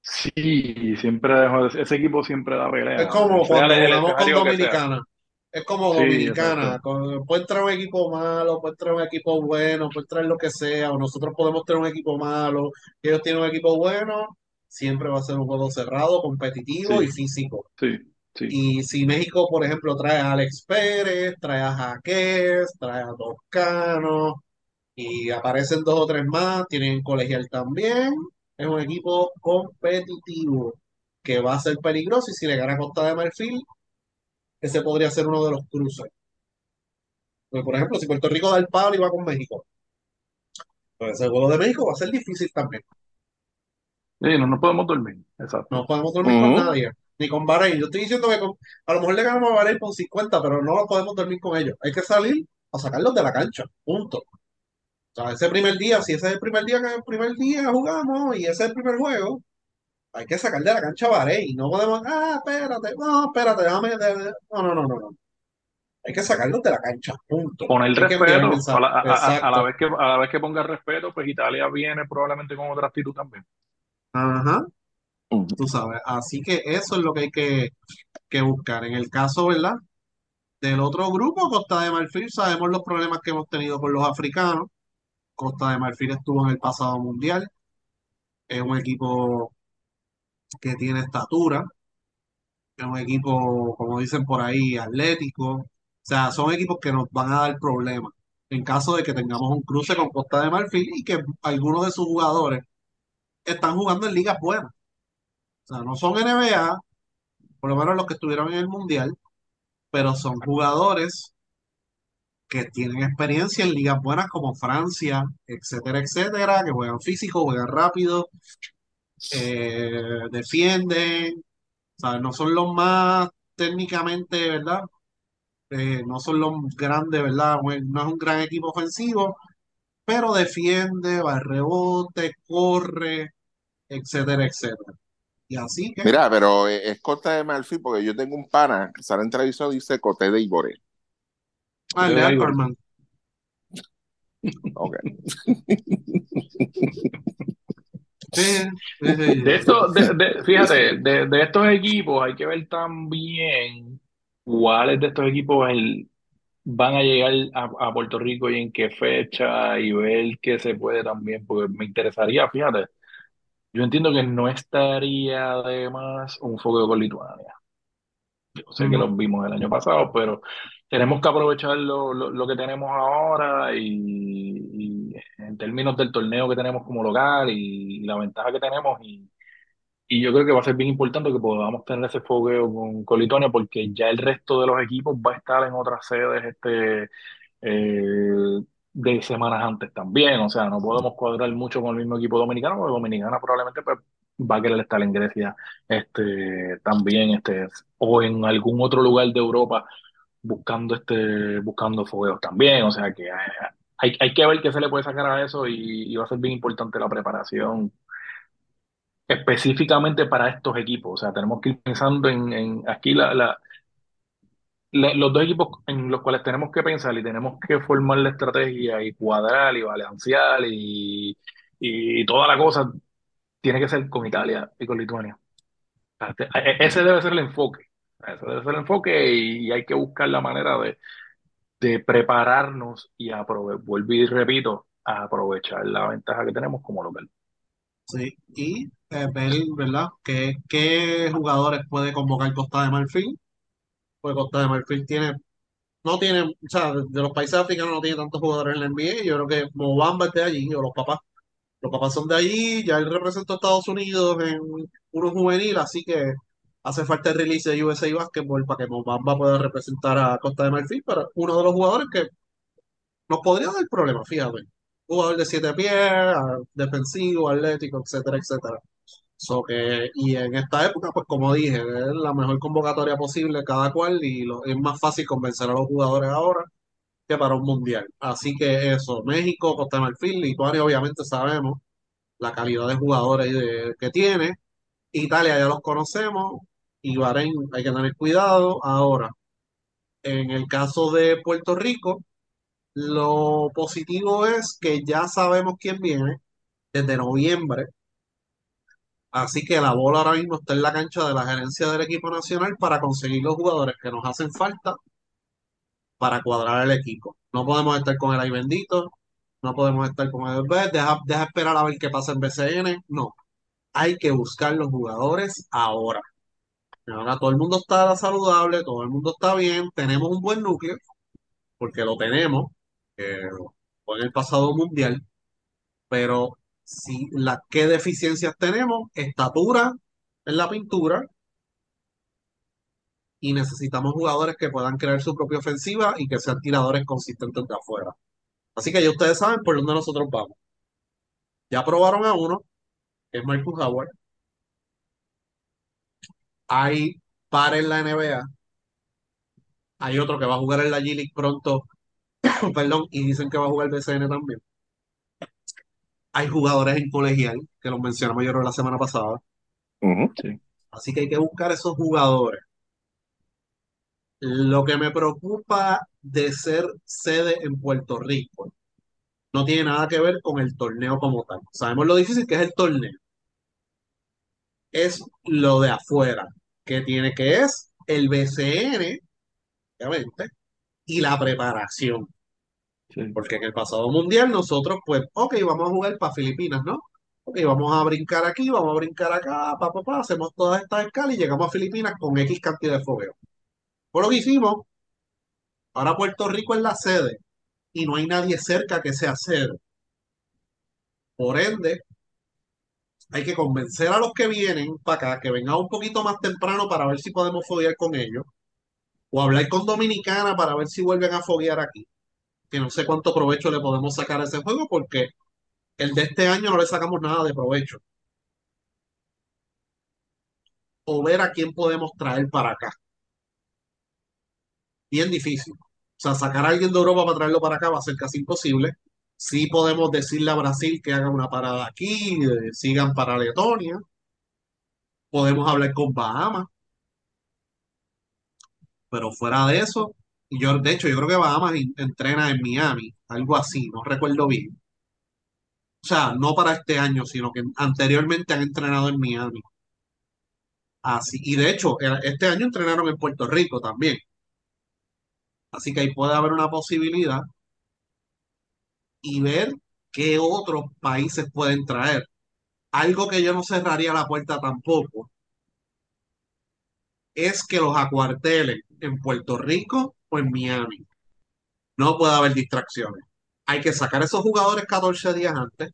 Sí, siempre, ese equipo siempre da Es pelea, como sea el, cuando jugamos con. Dominicana. Es como Sí, Dominicana. puede entrar un equipo malo, puede entrar un equipo bueno, puede entrar lo que sea, o nosotros podemos tener un equipo malo, ellos tienen un equipo bueno. Siempre va a ser un juego cerrado, competitivo y físico. sí, sí. Y si México, por ejemplo, trae a Alex Pérez, trae a Jaquez, trae a Toscano y aparecen dos o tres más, tienen colegial también, es un equipo competitivo que va a ser peligroso y si le gana Costa de Marfil, ese podría ser uno de los cruces. Pues, por ejemplo, si Puerto Rico da el palo y va con México, pues ese juego de México va a ser difícil también. Sí, no nos podemos dormir, exacto. No podemos dormir con nadie, ni con Bahrein. Yo estoy diciendo que con- a lo mejor le ganamos a Bahrein con 50, pero no podemos dormir con ellos. Hay que salir a sacarlos de la cancha, punto. Sea, ese primer día, si ese es el primer día que el primer día jugamos y ese es el primer juego, hay que sacar de la cancha a Bahrein. No podemos, ah, espérate, no, espérate, déjame, de- de- no, no, no, no, no. Hay que sacarlos de la cancha, punto. Poner Hay respeto, a la, a, a- a la Exacto. vez que, a la vez que ponga respeto, pues Italia viene probablemente con otra actitud también. Ajá, tú sabes. Así que eso es lo que hay que, que buscar. En el caso, ¿verdad? Del otro grupo, Costa de Marfil, sabemos los problemas que hemos tenido con los africanos. Costa de Marfil estuvo en el pasado mundial. Es un equipo que tiene estatura. Es un equipo, como dicen por ahí, atlético. O sea, son equipos que nos van a dar problemas en caso de que tengamos un cruce con Costa de Marfil y que algunos de sus jugadores están jugando en ligas buenas. O sea, no son NBA, por lo menos los que estuvieron en el mundial, pero son jugadores que tienen experiencia en ligas buenas como Francia, etcétera, etcétera, que juegan físico, juegan rápido, eh, defienden, ¿sabes? No son los más técnicamente, ¿verdad? Eh, no son los grandes, ¿verdad? No es un gran equipo ofensivo, pero defiende, va al rebote, corre, etcétera, etcétera. Y así que, Mira, pero eh, es Costa de Marfil porque yo tengo un pana que sale en televisión y dice Coté de Iboré. Ah, de Alperman. Ok. Sí, sí, sí, De esto, de, de- fíjate, de, de estos equipos hay que ver también cuáles de estos equipos el- van a llegar a, a Puerto Rico y en qué fecha y ver qué se puede también, porque me interesaría, fíjate, yo entiendo que no estaría de más un fogueo con Lituania. Yo sé que los vimos el año pasado, pero tenemos que aprovechar lo, que tenemos ahora y, en términos del torneo que tenemos como local y, la ventaja que tenemos. Y, yo creo que va a ser bien importante que podamos tener ese fogueo con, Lituania porque ya el resto de los equipos va a estar en otras sedes este, eh, de semanas antes también. O sea, no podemos cuadrar mucho con el mismo equipo dominicano porque Dominicana probablemente pues, va a querer estar en Grecia este, también este, o en algún otro lugar de Europa buscando este buscando fogueos también o sea que eh, hay, hay que ver qué se le puede sacar a eso y, y va a ser bien importante la preparación específicamente para estos equipos. O sea, tenemos que ir pensando en, en aquí la, la, la- los dos equipos en los cuales tenemos que pensar y tenemos que formar la estrategia y cuadrar y balancear y, y toda la cosa tiene que ser con Italia y con Lituania. O sea, te- e- e, ese debe ser el enfoque. Ese debe ser el enfoque y, hay que buscar la manera de, de prepararnos y aprove vuelvo y repito, a aprovechar la ventaja que tenemos como local. Sí, y eh, ver, ¿verdad? ¿Qué, qué jugadores puede convocar Costa de Marfil? Pues Costa de Marfil tiene, no tiene, o sea, de los países africanos no tiene tantos jugadores en la NBA. Yo creo que Mobamba es de allí, o los papás. Los papás son de allí, ya él representó a Estados Unidos en uno juvenil, así que hace falta el release de USA Basketball para que Mobamba pueda representar a Costa de Marfil, pero uno de los jugadores que nos podría dar problemas, fíjate. Jugador de siete pies, defensivo, atlético, etcétera, etcétera. So que, y en esta época, pues como dije, es la mejor convocatoria posible cada cual y es más fácil convencer a los jugadores ahora que para un mundial. Así que eso, México, Costa de Marfil, Lituania obviamente sabemos la calidad de jugadores de- que tiene. Italia ya los conocemos y Bahrein hay que tener cuidado. Ahora, en el caso de Puerto Rico, lo positivo es que ya sabemos quién viene desde noviembre Así que la bola ahora mismo está en la cancha de la gerencia del equipo nacional para conseguir los jugadores que nos hacen falta para cuadrar el equipo. No podemos estar con el ay bendito, no podemos estar con el B, deja, deja esperar a ver qué pasa en BCN. No, hay que buscar los jugadores ahora. Ahora todo el mundo está saludable, todo el mundo está bien, tenemos un buen núcleo, porque lo tenemos, eh, en el pasado mundial, pero si la, ¿qué deficiencias tenemos? Estatura en la pintura y necesitamos jugadores que puedan crear su propia ofensiva y que sean tiradores consistentes de afuera. Así que ya ustedes saben por dónde nosotros vamos. Ya probaron a uno, que es Marcus Howard. Hay par en la NBA. Hay otro que va a jugar en la G League pronto, perdón, y dicen que va a jugar BCN también. Hay jugadores en colegial, que los mencionamos yo creo la semana pasada. Sí. Así que hay que buscar esos jugadores. Lo que me preocupa de ser sede en Puerto Rico no tiene nada que ver con el torneo como tal. Sabemos lo difícil que es el torneo. Es lo de afuera, que tiene que es el BCN, obviamente, y la preparación. Sí. Porque en el pasado mundial nosotros, pues, ok, vamos a jugar para Filipinas, ¿no? Ok, vamos a brincar aquí, vamos a brincar acá, pa, pa, pa, hacemos todas estas escalas y llegamos a Filipinas con X cantidad de fogueo. Por lo que hicimos, ahora Puerto Rico es la sede y no hay nadie cerca que sea sede. Por ende, hay que convencer a los que vienen para acá que vengan un poquito más temprano para ver si podemos foguear con ellos. O hablar con Dominicana para ver si vuelven a foguear aquí. Que no sé cuánto provecho le podemos sacar a ese juego porque el de este año no le sacamos nada de provecho. O ver a quién podemos traer para acá. Bien difícil. O sea, sacar a alguien de Europa para traerlo para acá va a ser casi imposible. Sí podemos decirle a Brasil que haga una parada aquí, eh, sigan para Letonia. Podemos hablar con Bahamas. Pero fuera de eso, yo, de hecho, yo creo que Bahamas entrena en Miami, algo así, no recuerdo bien. O sea, no para este año, sino que anteriormente han entrenado en Miami. Así, y de hecho, era- este año entrenaron en Puerto Rico también. Así que ahí puede haber una posibilidad y ver qué otros países pueden traer. Algo que yo no cerraría la puerta tampoco es que los acuartelen en Puerto Rico o en Miami. No puede haber distracciones. Hay que sacar esos jugadores 14 días antes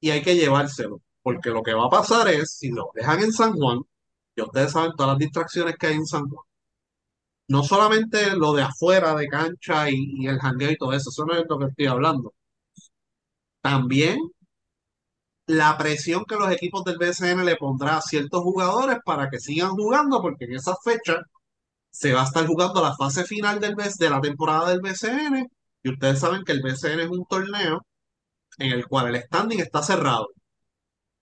y hay que llevárselo, porque lo que va a pasar es, si lo dejan en San Juan, y ustedes saben todas las distracciones que hay en San Juan, no solamente lo de afuera de cancha y, el jangueo y todo eso, eso no es lo que estoy hablando. También la presión que los equipos del BCN le pondrá a ciertos jugadores para que sigan jugando, porque en esa fecha se va a estar jugando la fase final del de la temporada del BCN Y ustedes saben que el BCN es un torneo en el cual el standing está cerrado.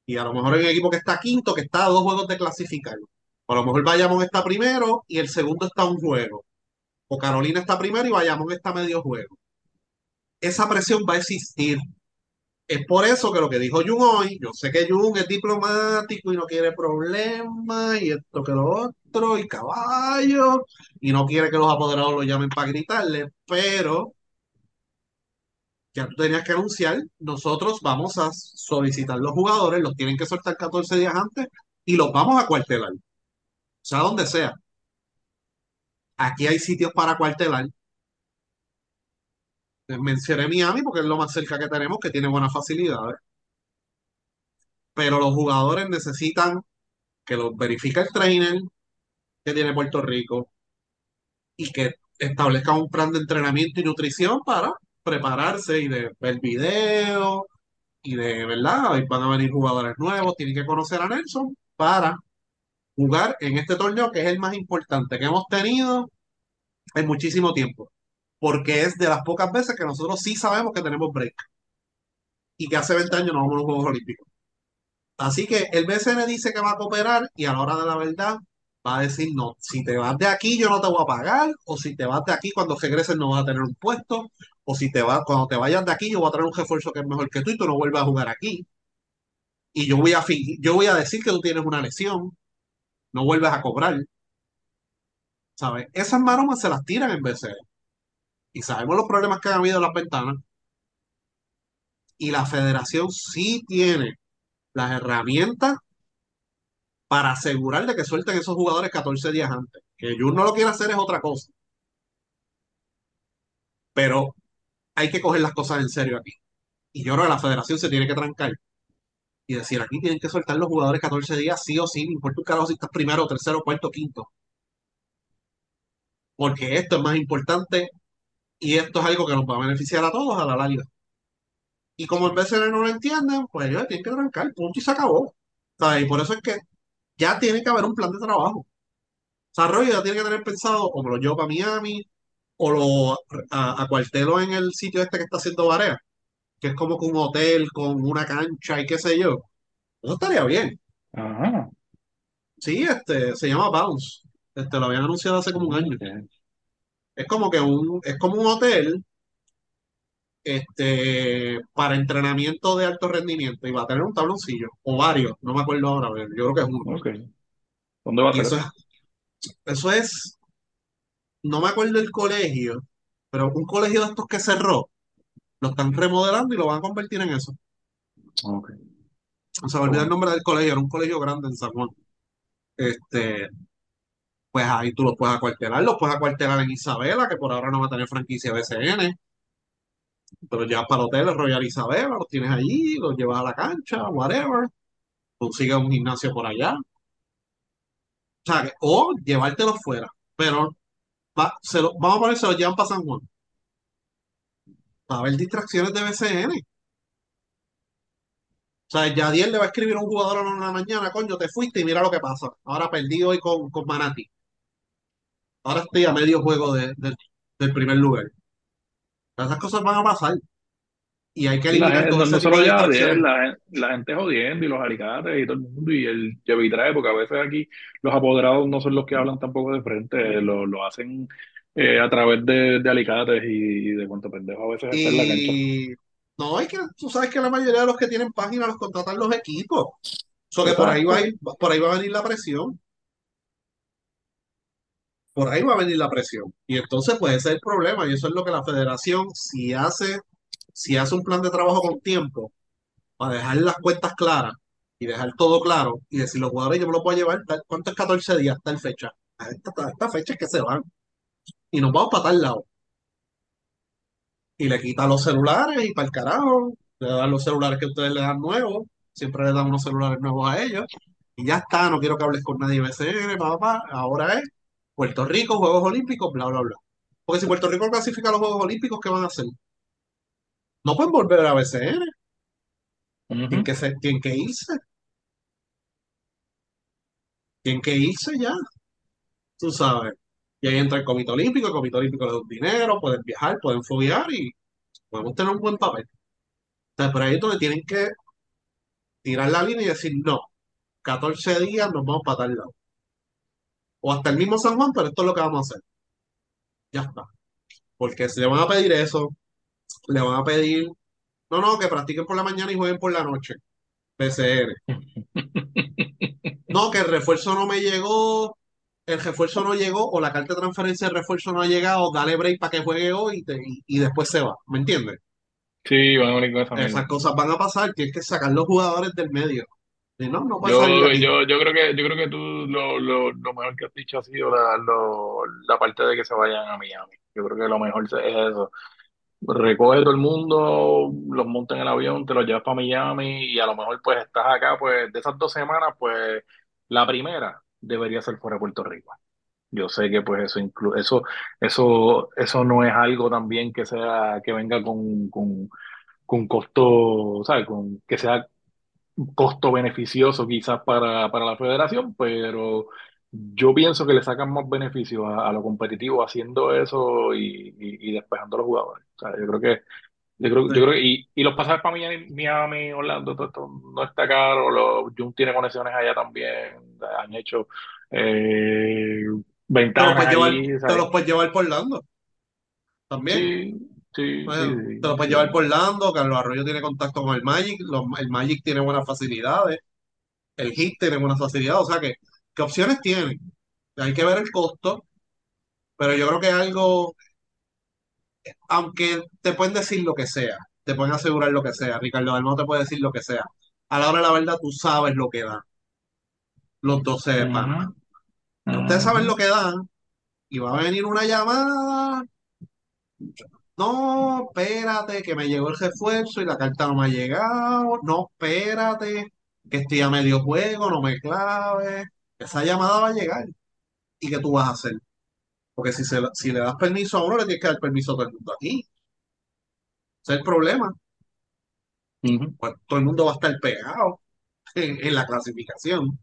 Y a lo mejor hay un equipo que está quinto, que está a dos juegos de clasificar. A lo mejor Bayamón está primero y el segundo está un juego. O Carolina está primero y Bayamón está medio juego. Esa presión va a existir. Es por eso que lo que dijo Jun hoy, yo sé que Jun es diplomático y no quiere problemas y esto que lo otro y caballo y no quiere que los apoderados lo llamen para gritarle, pero ya tú tenías que anunciar, nosotros vamos a solicitar los jugadores, los tienen que soltar 14 días antes y los vamos a cuartelar. O sea, donde sea. Aquí hay sitios para cuartelar. Mencioné Miami porque es lo más cerca que tenemos, que tiene buenas facilidades. Pero los jugadores necesitan que los verifique el trainer que tiene Puerto Rico y que establezca un plan de entrenamiento y nutrición para prepararse y de ver videos y de, ¿verdad? Van a venir jugadores nuevos, tienen que conocer a Nelson para jugar en este torneo que es el más importante que hemos tenido en muchísimo tiempo, porque es de las pocas veces que nosotros sí sabemos que tenemos break y que hace 20 años no vamos a los Juegos Olímpicos. Así que el BCN dice que va a cooperar y a la hora de la verdad va a decir, no, si te vas de aquí yo no te voy a pagar, o si te vas de aquí cuando regreses no vas a tener un puesto, o si te vas, cuando te vayas de aquí yo voy a traer un refuerzo que es mejor que tú y tú no vuelves a jugar aquí. Y yo voy a yo voy a decir que tú tienes una lesión, no vuelves a cobrar. ¿Sabes? Esas maromas se las tiran en BCN. Y sabemos los problemas que han habido en las ventanas. Y la federación sí tiene las herramientas para asegurar de que suelten esos jugadores 14 días antes. Que Jun no lo quiera hacer es otra cosa. Pero hay que coger las cosas en serio aquí. Y yo creo que la federación se tiene que trancar y decir, aquí tienen que soltar los jugadores 14 días, sí o sí, no importa un carajo si estás primero, tercero, cuarto, quinto. Porque esto es más importante y esto es algo que nos va a beneficiar a todos a la larga. Y como el BCN no lo entienden, pues ellos tienen que trancar, punto y se acabó. Y por eso es que ya tiene que haber un plan de trabajo. Desarrollo ya tiene que tener pensado o me lo llevo para Miami o lo a, cuartelo en el sitio este que está haciendo Barea, que es como que un hotel con una cancha y qué sé yo. Eso estaría bien. Ajá. Sí, este, se llama Bounce. Este, lo habían anunciado hace como un año. Es como que un, es como un hotel este, para entrenamiento de alto rendimiento y va a tener un tabloncillo o varios, no me acuerdo ahora, yo creo que es uno. Okay. ¿Dónde va a ser? Eso es, eso es, no me acuerdo el colegio, pero un colegio de estos que cerró, lo están remodelando y lo van a convertir en eso. Okay. O sea, olvidé el nombre del colegio, era un colegio grande en San Juan. Este, pues ahí tú los puedes acuartelar, los puedes acuartelar en Isabela, que por ahora no va a tener franquicia BCN pero ya para hoteles Royal Isabela, los tienes allí, los llevas a la cancha, whatever, consigues un gimnasio por allá. O sea, o llevártelos fuera, pero se lo, vamos a poner, se los llevan para San Juan. Va a haber distracciones de BCN. O sea, Yadier le va a escribir a un jugador a la mañana, coño, te fuiste y mira lo que pasa. Ahora perdí hoy con, con Manati. Ahora estoy a medio juego del primer lugar. Esas cosas van a pasar. Y hay que eliminar todo no, solo ya la, la, gente jodiendo y los alicates y todo el mundo y el trae porque a veces aquí los apoderados no son los que hablan tampoco de frente, lo, lo hacen eh, a través de, de alicates y, de cuánto pendejo a veces está en la cancha. No, hay que, tú sabes que la mayoría de los que tienen páginas los contratan los equipos. So que por ahí va por ahí va a venir la presión por ahí va a venir la presión. Y entonces puede ser el problema. Y eso es lo que la federación, si hace, si hace un plan de trabajo con tiempo, para dejar las cuentas claras y dejar todo claro, y decir los jugadores yo me lo puedo llevar, ¿cuánto es 14 días? Tal fecha. A esta, fecha es que se van. Y nos vamos para tal lado. Y le quita los celulares y para el carajo. Le dan los celulares que ustedes le dan nuevos. Siempre le dan unos celulares nuevos a ellos. Y ya está, no quiero que hables con nadie BCN, papá. Ahora es Puerto Rico, Juegos Olímpicos, bla, bla, bla. Porque si Puerto Rico clasifica a los Juegos Olímpicos, ¿qué van a hacer? No pueden volver a BCN. Tienen que, ser, tienen que irse. Tienen que irse ya. Tú sabes. Y ahí entra el Comité Olímpico, el Comité Olímpico le da un dinero, pueden viajar, pueden foguear y podemos tener un buen papel. Entonces, pero ahí es donde tienen que tirar la línea y decir, no, 14 días nos vamos para tal lado. O hasta el mismo San Juan, pero esto es lo que vamos a hacer. Ya está. Porque si le van a pedir eso, le van a pedir, no, no, que practiquen por la mañana y jueguen por la noche. PCR. No, que el refuerzo no me llegó, el refuerzo no llegó, o la carta de transferencia de refuerzo no ha llegado, dale break para que juegue hoy y, te- y- y después se va. ¿Me entiendes? Sí, van a venir con esa Esas cosas van a pasar, tienes que sacar los jugadores del medio. Y no, no pasa Yo, yo, yo creo que, yo creo que tú lo, lo, lo mejor que has dicho ha sido la, lo- la parte de que se vayan a Miami. Yo creo que lo mejor es eso. Recoge todo el mundo, los monta en el avión, te los llevas para Miami y a lo mejor pues estás acá, pues de esas dos semanas, pues la primera debería ser fuera de Puerto Rico. Yo sé que pues eso inclu eso, eso, eso no es algo también que sea, que venga con, con, con costo, ¿sabes? Con, que sea costo beneficioso quizás para, para la federación, pero yo pienso que le sacan más beneficio a, a lo competitivo haciendo eso y, y, y despejando a los jugadores. O sea, yo creo que, yo creo, yo Sí. creo que, y, y los pasajes para Miami, Miami, Orlando, todo esto no está caro, los Jun tiene conexiones allá también, han hecho eh, Te los ventanas te los puedes llevar por Orlando también. Sí, sí, Bueno, sí, te los puedes llevar por Orlando, Carlos Arroyo tiene contacto con el Magic, los- el Magic tiene buenas facilidades, el Heat tiene buenas facilidades, o sea que, ¿qué opciones tienen? Hay que ver el costo, pero yo creo que algo, aunque te pueden decir lo que sea, te pueden asegurar lo que sea, Ricardo Dalmau te puede decir lo que sea, a la hora de la verdad tú sabes lo que dan los 12 de Panamá. Ustedes saben lo que dan y va a venir una llamada No, espérate, que me llegó el refuerzo y la carta no me ha llegado. No, espérate, que estoy a medio juego, no me claves. Esa llamada va a llegar. ¿Y qué tú vas a hacer? Porque si, se, si le das permiso a uno, le tienes que dar permiso a todo el mundo aquí. Ese es el problema. Pues todo el mundo va a estar pegado en, en la clasificación.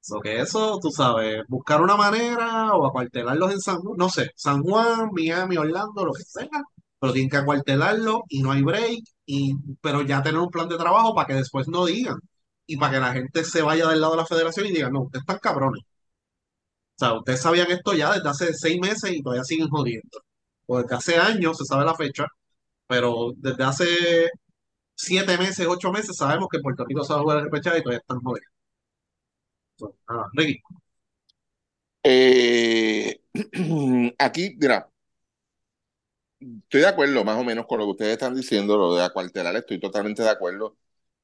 So que eso, tú sabes, buscar una manera o acuartelarlos en San Juan, no sé, San Juan, Miami, Orlando, lo que sea, pero tienen que acuartelarlo y no hay break, y, pero ya tener un plan de trabajo para que después no digan y para que la gente se vaya del lado de la federación y diga, no, ustedes están cabrones. O sea, ustedes sabían esto ya desde hace seis meses y todavía siguen jodiendo. O desde hace años, se sabe la fecha, pero desde hace siete meses, ocho meses, sabemos que Puerto Rico se va a jugar el repechaje y todavía están jodiendo. Eh, aquí, mira, estoy de acuerdo más o menos con lo que ustedes están diciendo, lo de acuartelar, estoy totalmente de acuerdo.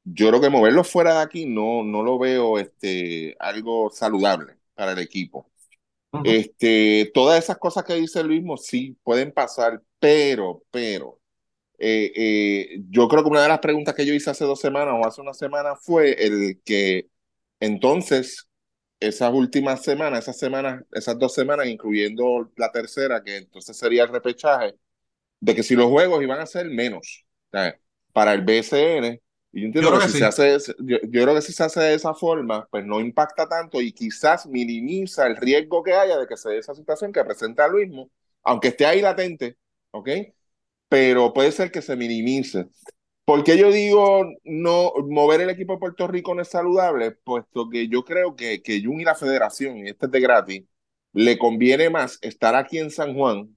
Yo creo que moverlo fuera de aquí no, no lo veo este, algo saludable para el equipo. Ujú. Este, todas esas cosas que dice Luis, sí, pueden pasar, pero, pero, eh, eh, yo creo que una de las preguntas que yo hice hace dos semanas o hace una semana fue el que entonces esas últimas semanas, esas semanas, esas dos semanas, incluyendo la tercera, que entonces sería el repechaje, de que si los juegos iban a ser menos para el BCN, y yo entiendo Yo que que si sí. se hace, yo, yo creo que si se hace de esa forma, pues no impacta tanto y quizás minimiza el riesgo que haya de que se dé esa situación que presenta Luis, aunque esté ahí latente, ¿ok? Pero puede ser que se minimice. ¿Por qué yo digo no mover el equipo de Puerto Rico no es saludable? Puesto que yo creo que, que Jun y la federación, y este es de gratis, le conviene más estar aquí en San Juan,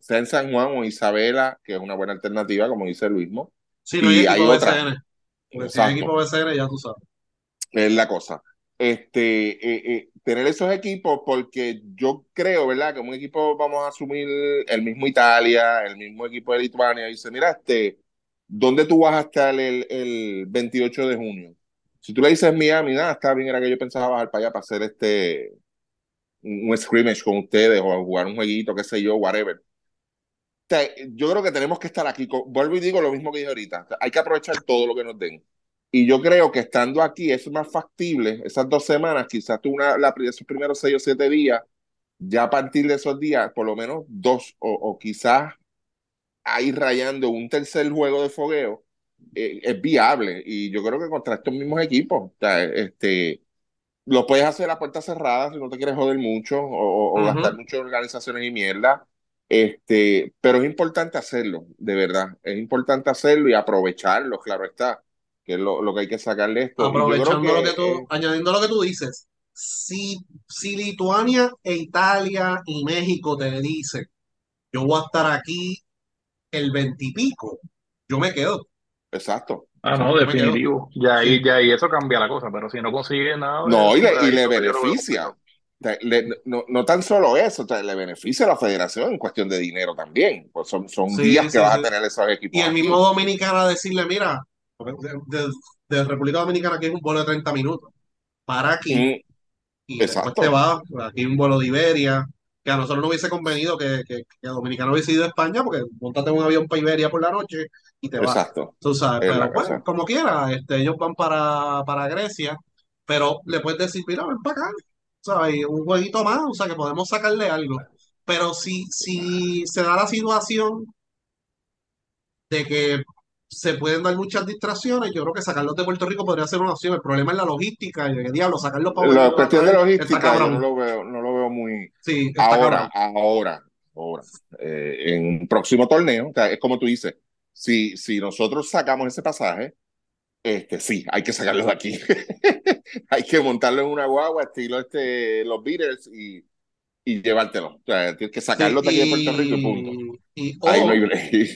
sea en San Juan o Isabela, que es una buena alternativa, como dice Luis, ¿no? Sí, no hay Y hay otra. Porque si hay equipo BCN, ya tú sabes. Es la cosa. Este, eh, eh, tener esos equipos, porque yo creo, ¿verdad? Que un equipo, vamos a asumir el mismo Italia, el mismo equipo de Lituania, y dice, mira, este, ¿dónde tú vas a estar el, el 28 de junio? Si tú le dices Miami, nada, está bien, era que yo pensaba bajar para allá para hacer este, un, un scrimmage con ustedes o jugar un jueguito, qué sé yo, whatever. Sea, yo creo que tenemos que estar aquí. Vuelvo y digo lo mismo que dije ahorita. Hay que aprovechar todo lo que nos den. Y yo creo que estando aquí es más factible, esas dos semanas, quizás tú una, la, esos primeros seis o siete días, ya a partir de esos días, por lo menos dos, o, o quizás ahí rayando un tercer juego de fogueo, eh, es viable. Y yo creo que contra estos mismos equipos, o sea, este, lo puedes hacer a puertas cerradas si no te quieres joder mucho o, o Ujú. gastar mucho en organizaciones y mierda. Este, pero es importante hacerlo, de verdad. Es importante hacerlo y aprovecharlo, claro está, que es lo, lo que hay que sacarle de esto. Aprovechando lo que, tú, eh, añadiendo lo que tú dices, si, si Lituania e Italia y México te dicen, yo voy a estar aquí el veintipico, yo me quedo, exacto. Ah, no, definitivo. Ya Sí. ahí, ya ahí eso cambia la cosa, pero si no consigue nada No, y le, y le beneficia. Le- no, no tan solo eso, le beneficia a la federación en cuestión de dinero también. Pues son, son Sí, días que vas sí. a tener esos equipos Y el mismo Dominicana decirle, mira, de, de- de República Dominicana aquí es un vuelo de 30 minutos, para aquí Mm, y después te vas, aquí un vuelo de Iberia, que a nosotros no hubiese convenido que, que, que Dominicana hubiese ido a España, porque montate en un avión para Iberia por la noche y te vas. Exacto. Tú sabes, Es pero pues, como quiera, este, ellos van para, para Grecia, pero le puedes decir, mira, ven para acá, ¿sabes? Un jueguito más, o sea, que podemos sacarle algo. Pero si, si se da la situación de que se pueden dar muchas distracciones, yo creo que sacarlos de Puerto Rico podría ser una opción. El problema es la logística, y que diablo, sacarlos para La cuestión de logística, yo no lo veo, no lo veo muy. Sí, Ahora, cabrón. ahora, ahora, eh, en un próximo torneo, o sea, es como tú dices, si, si nosotros sacamos ese pasaje, este, sí, hay que sacarlo de aquí. hay que montarlo en una guagua, estilo este, los Beatles, y, y llevártelo. O sea, tienes que Sí, sacarlo de aquí de Puerto Rico y punto. y, y Ahí no hay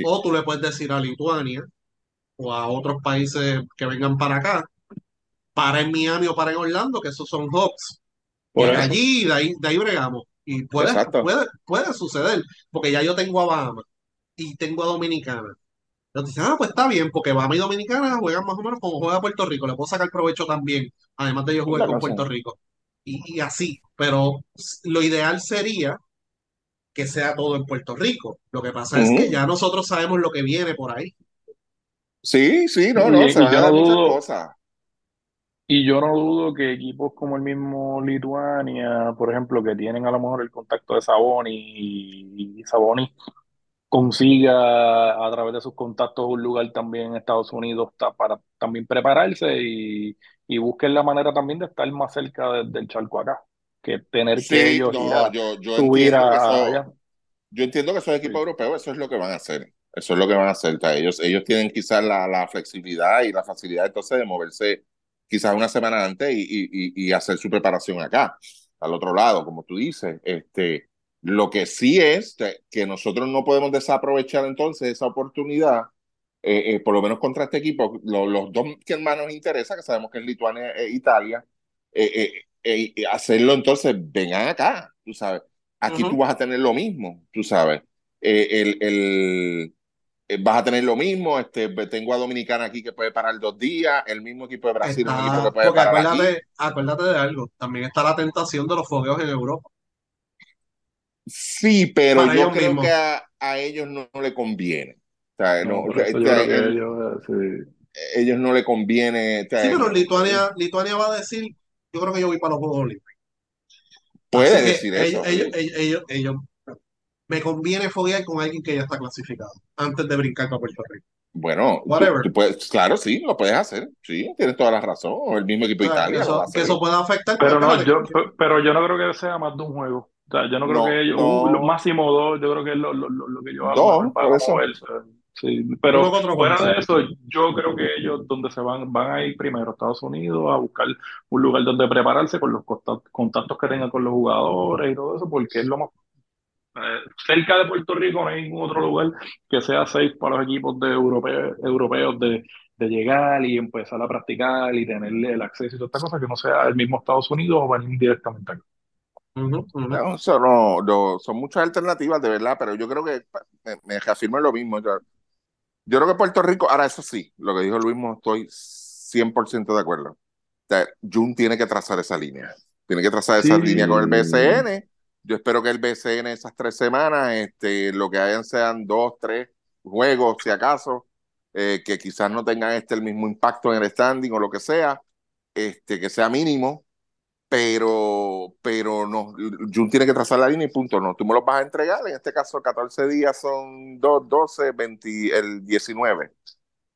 o, tú le puedes decir a Lituania o a otros países que vengan para acá, para en Miami o para en Orlando, que esos son hubs. Y Por eso. allí, de ahí, de ahí bregamos. Y puede, puede, puede suceder, porque ya yo tengo a Bahamas y tengo a Dominicana. Entonces dicen, ah, pues está bien, porque Bahamas y Dominicana juegan más o menos como juega Puerto Rico. Le puedo sacar provecho también, además de ellos Es jugar con. Puerto Rico. Y, y así, pero lo ideal sería que sea todo en Puerto Rico. Lo que pasa es que ya nosotros sabemos lo que viene por ahí. Sí, sí, no, Y, no, se y van a yo no dudo, cosas. y yo no dudo que equipos como el mismo Lituania, por ejemplo, que tienen a lo mejor el contacto de Saboni y, y Saboni consiga a través de sus contactos un lugar también en Estados Unidos para también prepararse y, y busquen la manera también de estar más cerca de- del charco acá, que tener que ir a yo, yo subir entiendo que a, eso, allá. yo entiendo que esos equipos Sí. europeos, eso es lo que van a hacer. Eso es lo que van a hacer. O sea, ellos, ellos tienen quizás la, la flexibilidad y la facilidad entonces de moverse quizás una semana antes y- y hacer su preparación acá, al otro lado, como tú dices. Este, lo que sí es que, nosotros no podemos desaprovechar entonces esa oportunidad, eh, eh, por lo menos contra este equipo, lo- los dos que más nos interesa, que sabemos que es Lituania e Italia, eh, eh, eh, hacerlo entonces, vengan acá, tú sabes. Aquí tú vas a tener lo mismo, tú sabes. Eh, el, el, vas a tener lo mismo. Este, tengo a Dominicana aquí que puede parar dos días. El mismo equipo de Brasil un equipo Está, que puede parar aquí. acuérdate, acuérdate de algo, también está la tentación de los fogueos en Europa, Sí, pero para yo creo mismos. que a, a ellos no, no le conviene. O sea, no, o sea, el- ellos, sí. ellos no le conviene. o Sí, pero Lituania, Lituania va a decir, yo creo que yo voy para los Juegos Olímpicos. puede Así decir eso. ellos, ellos, ellos, ellos, ellos- me conviene foguear con alguien que ya está clasificado, antes de brincar para Puerto Rico. Bueno, Whatever. tú puedes, claro, sí, lo puedes hacer. Sí, tienes toda la razón. O el mismo equipo de Italia lo va a eso, que eso pueda afectar, Pero no, yo, pe- pero yo no creo que sea más de un juego. O sea, yo no creo No, que ellos, un- lo no, máximo dos, yo creo que es lo, lo, lo- lo que ellos a lo dos, mejor van por a eso. moverse. Sí, pero fuera de eso, yo creo que ellos donde se van, van a ir primero a Estados Unidos a buscar un lugar donde prepararse con los conta- contactos que tengan con los jugadores y todo eso, porque es lo más eh, cerca de Puerto Rico, no hay ningún otro lugar que sea safe para los equipos de europeos, europeos de, de llegar y empezar a practicar y tenerle el acceso y todas estas cosas que no sea el mismo Estados Unidos o venir directamente acá. Ujú, ujú. No, eso no, no, son muchas alternativas, de verdad, pero yo creo que me, me reafirmo en lo mismo. Yo, yo creo que Puerto Rico, ahora eso sí, lo que dijo Luis, estoy 100% de acuerdo. O sea, Jun tiene que trazar esa línea. Tiene que trazar esa línea con el BCN. Yo espero que el BCN esas tres semanas, este, lo que hayan sean dos, tres juegos, si acaso, eh, que quizás no tengan este el mismo impacto en el standing o lo que sea, este, que sea mínimo, pero, pero no, Jun tiene que trazar la línea y punto, no, tú me los vas a entregar, en este caso 14 días son 2, 12, 20, el 19,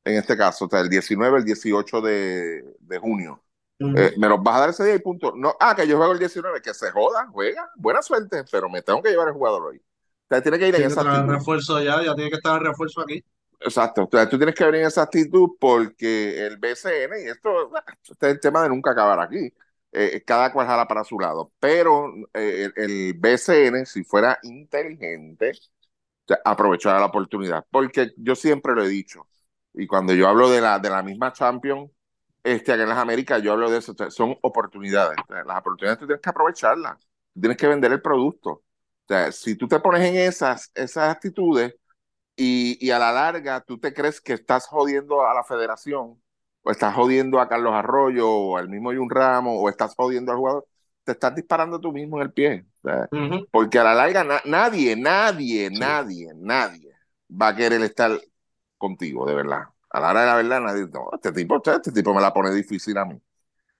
en este caso, o sea, el 19, el 18 de, de junio. Eh, me los vas a dar ese día y punto. No, ah, que yo juego el 19, que se joda, juega, buena suerte, pero me tengo que llevar el jugador hoy. O sea, tiene que ir en esa actitud. refuerzo ya, ya tiene que estar el refuerzo aquí. Exacto, o sea, tú tienes que venir en esa actitud porque el BCN, y esto este es el tema de nunca acabar aquí, eh, cada cual jala para su lado, pero eh, el, BCN, si fuera inteligente, aprovechara la oportunidad, porque yo siempre lo he dicho, y cuando yo hablo de la, de la misma Champions, este, en las Américas, yo hablo de eso, son oportunidades. las oportunidades tú tienes que aprovecharlas, tienes que vender el producto. O sea, si tú te pones en esas, esas actitudes y, y, a la larga tú te crees que estás jodiendo a la federación, o estás jodiendo a Carlos Arroyo, o al mismo Jun Ramos, o estás jodiendo al jugador, te estás disparando tú mismo en el pie. Porque a la larga nadie, nadie, nadie, nadie va a querer estar contigo, de verdad a la hora de la verdad, nadie, no, este tipo, este tipo me la pone difícil a mí.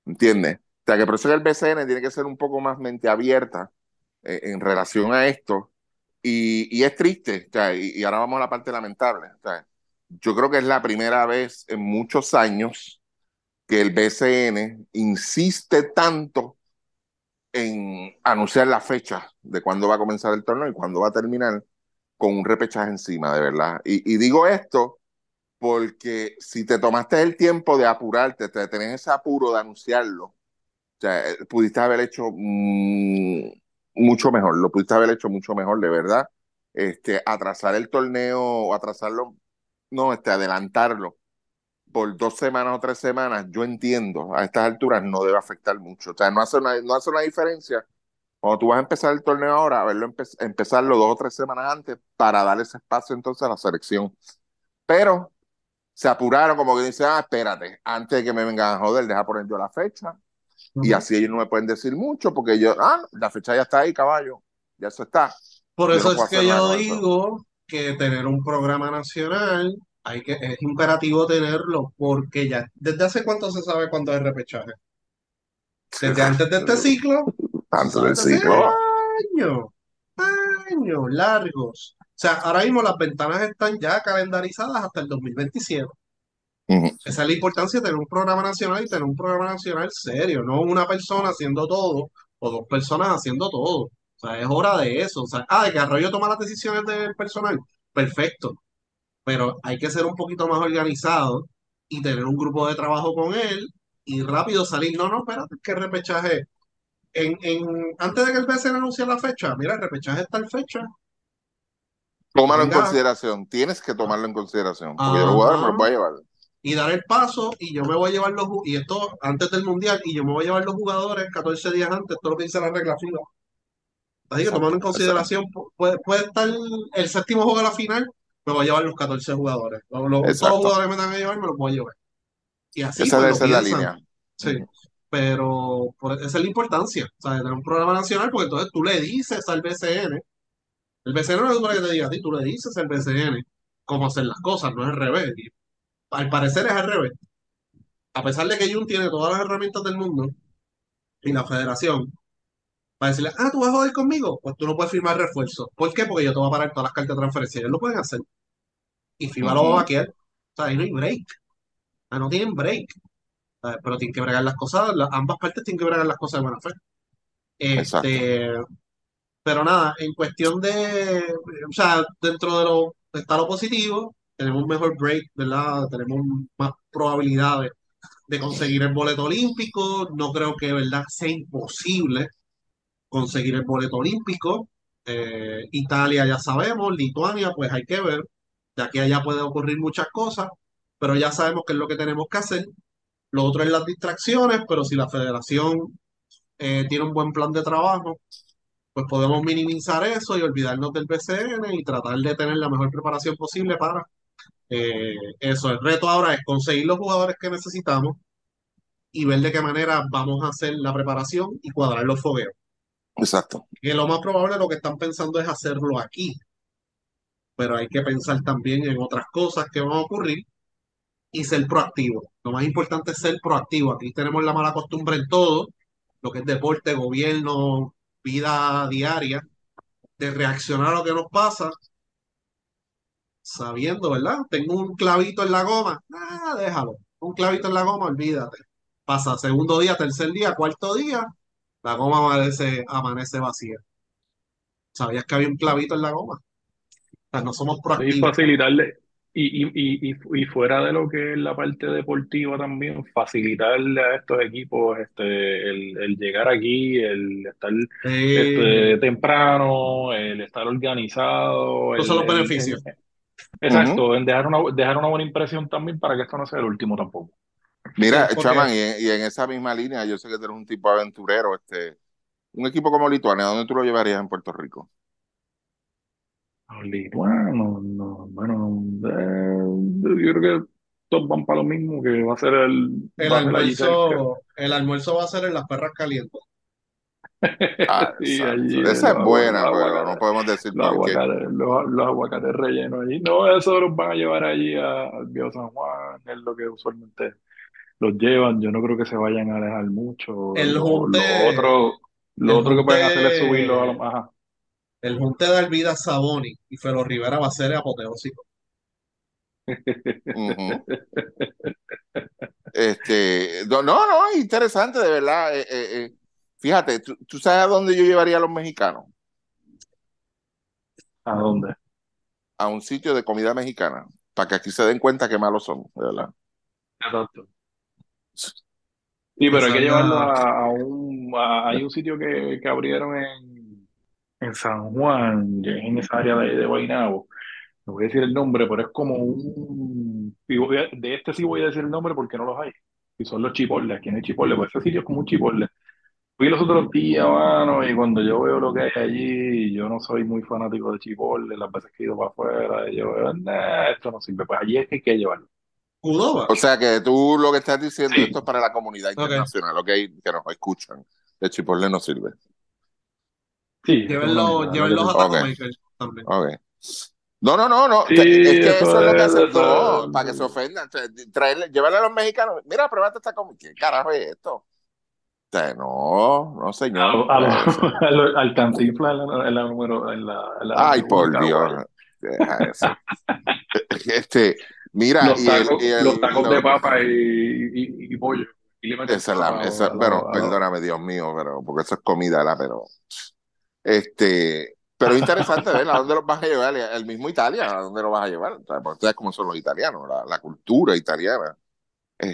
¿Entiendes? O sea, que por eso que el BCN tiene que ser un poco más mente abierta eh, en relación a esto. Y, y es triste, o sea, y, ahora vamos a la parte lamentable. O sea, yo creo que es la primera vez en muchos años que el BCN insiste tanto en anunciar la fecha de cuándo va a comenzar el torneo y cuándo va a terminar con un repechaje encima, de verdad. Y, digo esto porque si te tomaste el tiempo de apurarte, de tener ese apuro de anunciarlo, o sea, eh, pudiste haber hecho mm, mucho mejor, lo pudiste haber hecho mucho mejor, de verdad. Este, atrasar el torneo o atrasarlo, no, este, adelantarlo por dos semanas o tres semanas, yo entiendo, a estas alturas no debe afectar mucho. O sea, no hace una, no hace una diferencia cuando tú vas a empezar el torneo ahora, a verlo empezarlo dos o tres semanas antes para dar ese espacio entonces a la selección. Pero se apuraron como que dicen, ah, espérate, antes de que me vengan a joder, deja poner yo la fecha. Y así ellos no me pueden decir mucho porque yo, ah, la fecha ya está ahí, caballo, ya eso está. Por eso es que yo digo que tener un programa nacional hay que, es imperativo tenerlo porque ya, ¿desde hace cuánto se sabe cuándo es repechaje? Desde antes de este ciclo. Antes del ciclo. Años, años largos. O sea, ahora mismo las ventanas están ya calendarizadas hasta el 2027. Esa es la importancia de tener un programa nacional y tener un programa nacional serio, no una persona haciendo todo o dos personas haciendo todo. O sea, es hora de eso. O sea, ah, de que Arroyo toma las decisiones del personal. Perfecto. Pero hay que ser un poquito más organizado y tener un grupo de trabajo con él y rápido salir. No, no, espérate, que repechaje. En, en, antes de que el BCN anuncie la fecha, mira, el repechaje está en fecha. Tómalo en consideración, tienes que tomarlo en consideración, porque los jugadores me lo voy a llevar. Y dar el paso, y yo me voy a llevar los y esto antes del mundial, y yo me voy a llevar los jugadores 14 días antes, todo lo que dice la regla fija. Así que tomando en consideración, puede, puede estar el séptimo juego de la final, me voy a llevar los 14 jugadores. Los, todos los jugadores que me tengan que llevar, me los voy a llevar. Y así esa debe ser la línea. Sí. Pero esa es la importancia, o sea, de tener un programa nacional, porque entonces tú le dices al BCN, el BCN no es para que te diga a ti, tú le dices al BCN cómo hacer las cosas, no es al revés. al parecer es al revés. A pesar de que Jun tiene todas las herramientas del mundo y la federación, para decirle, ah, tú vas a joder conmigo, pues tú no puedes firmar refuerzo. ¿Por qué? Porque yo te voy a parar todas las cartas de transferencia. Ellos lo pueden hacer. Y FIBA lo va a vaquear. O sea, ahí no hay break. O no tienen break. Pero tienen que bregar las cosas, ambas partes tienen que bregar las cosas de buena fe. Este, pero nada, en cuestión de, o sea, dentro de lo, está lo positivo, tenemos un mejor break, ¿verdad? Tenemos más probabilidades de conseguir el boleto olímpico. No creo que, ¿verdad?, sea imposible conseguir el boleto olímpico. Eh, Italia ya sabemos, Lituania, pues hay que ver. De aquí allá puede ocurrir muchas cosas, pero ya sabemos qué es lo que tenemos que hacer. Lo otro es las distracciones, pero si la federación eh, tiene un buen plan de trabajo, pues podemos minimizar eso y olvidarnos del BCN y tratar de tener la mejor preparación posible para eh, eso. El reto ahora es conseguir los jugadores que necesitamos y ver de qué manera vamos a hacer la preparación y cuadrar los fogueos. Exacto. Que lo más probable lo que están pensando es hacerlo aquí, pero hay que pensar también en otras cosas que van a ocurrir y ser proactivo. Lo más importante es ser proactivo. Aquí tenemos la mala costumbre en todo, lo que es deporte, gobierno, vida diaria, de reaccionar a lo que nos pasa, sabiendo, ¿verdad? Tengo un clavito en la goma, ah, déjalo, un clavito en la goma, olvídate. Pasa segundo día, tercer día, cuarto día, la goma amanece, amanece vacía. ¿Sabías que había un clavito en la goma? O sea, no somos proactivos. facilitarle, y, y, y, y y fuera de lo que es la parte deportiva también, facilitarle a estos equipos este, el, el llegar aquí, el estar Eh, este, temprano, el estar organizado, esos son los beneficios. el- exacto, en dejar una, dejar una buena impresión también para que esto no sea el último tampoco. Mira, Sí, porque- Chaman, y en, y en esa misma línea, yo sé que tú eres un tipo aventurero, este, un equipo como Lituania, ¿dónde tú lo llevarías en Puerto Rico? Los lituanos, no, bueno, eh, yo creo que todos van para lo mismo, que va a ser el, El almuerzo, el almuerzo va a ser en las perras calientes. Ah, allí Esa es buena, pero no podemos decir Los aguacates, los, los aguacates rellenos allí. No, eso los van a llevar allí a- al Viejo San Juan, es lo que usualmente los llevan. Yo no creo que se vayan a alejar mucho. El Lo, junte- lo otro, lo el otro que pueden hacer es subirlos a los... Ajá. El junte de Alvida Saboni y Felo Rivera va a ser apoteósico. Ujú. Este, no, no, interesante, de verdad. Eh, eh, eh, Fíjate, ¿tú, tú sabes a dónde yo llevaría a los mexicanos? ¿A dónde? A un sitio de comida mexicana, para que aquí se den cuenta qué malos son, de verdad. Exacto. Sí, pero hay que llevarlo a, a un... a- hay un sitio que, que abrieron en, en San Juan, en esa área de, de Guaynabo. No voy a decir el nombre, pero es como un... y voy a- De este sí voy a decir el nombre porque no los hay. Y son los chipoles. Aquí no hay chipoles, pues ese sitio es como un chipotle. Fui los otros días, mano, y cuando yo veo lo que hay allí, yo no soy muy fanático de chipotle, las veces que he ido para afuera, yo veo, nah, esto no sirve. Pues allí es que hay que llevarlo. Cudoba. O sea que tú lo que estás diciendo, Sí. esto es para la comunidad internacional, ok, que nos escuchan. El chipotle no sirve. Sí, Llévenlo, eso llévenlos a es Taco Ok. Maker también. Ok. No, no, no, no. Sí, es que eso eso es lo que hacen todos, es- para que se ofendan. O sea, traerle, llevarle a los mexicanos. Mira, pruébate esta comida. ¿Qué carajo es esto? O sea, no, no, señor. a a lo- al cantinflas en la, en la número en la, en la Ay, por. Dios. Deja eso. Este, mira, los y el, tacos, y el- los tacos de papa y, y, y pollo Esa es la, esa, la- bueno, la- perdóname, Dios mío, pero porque eso es comida, ¿verdad? Pero, este, pero interesante, ¿verdad? ¿A dónde los vas a llevar? El mismo Italia, ¿a dónde lo vas a llevar? Porque sabes cómo son los italianos, la, la cultura italiana.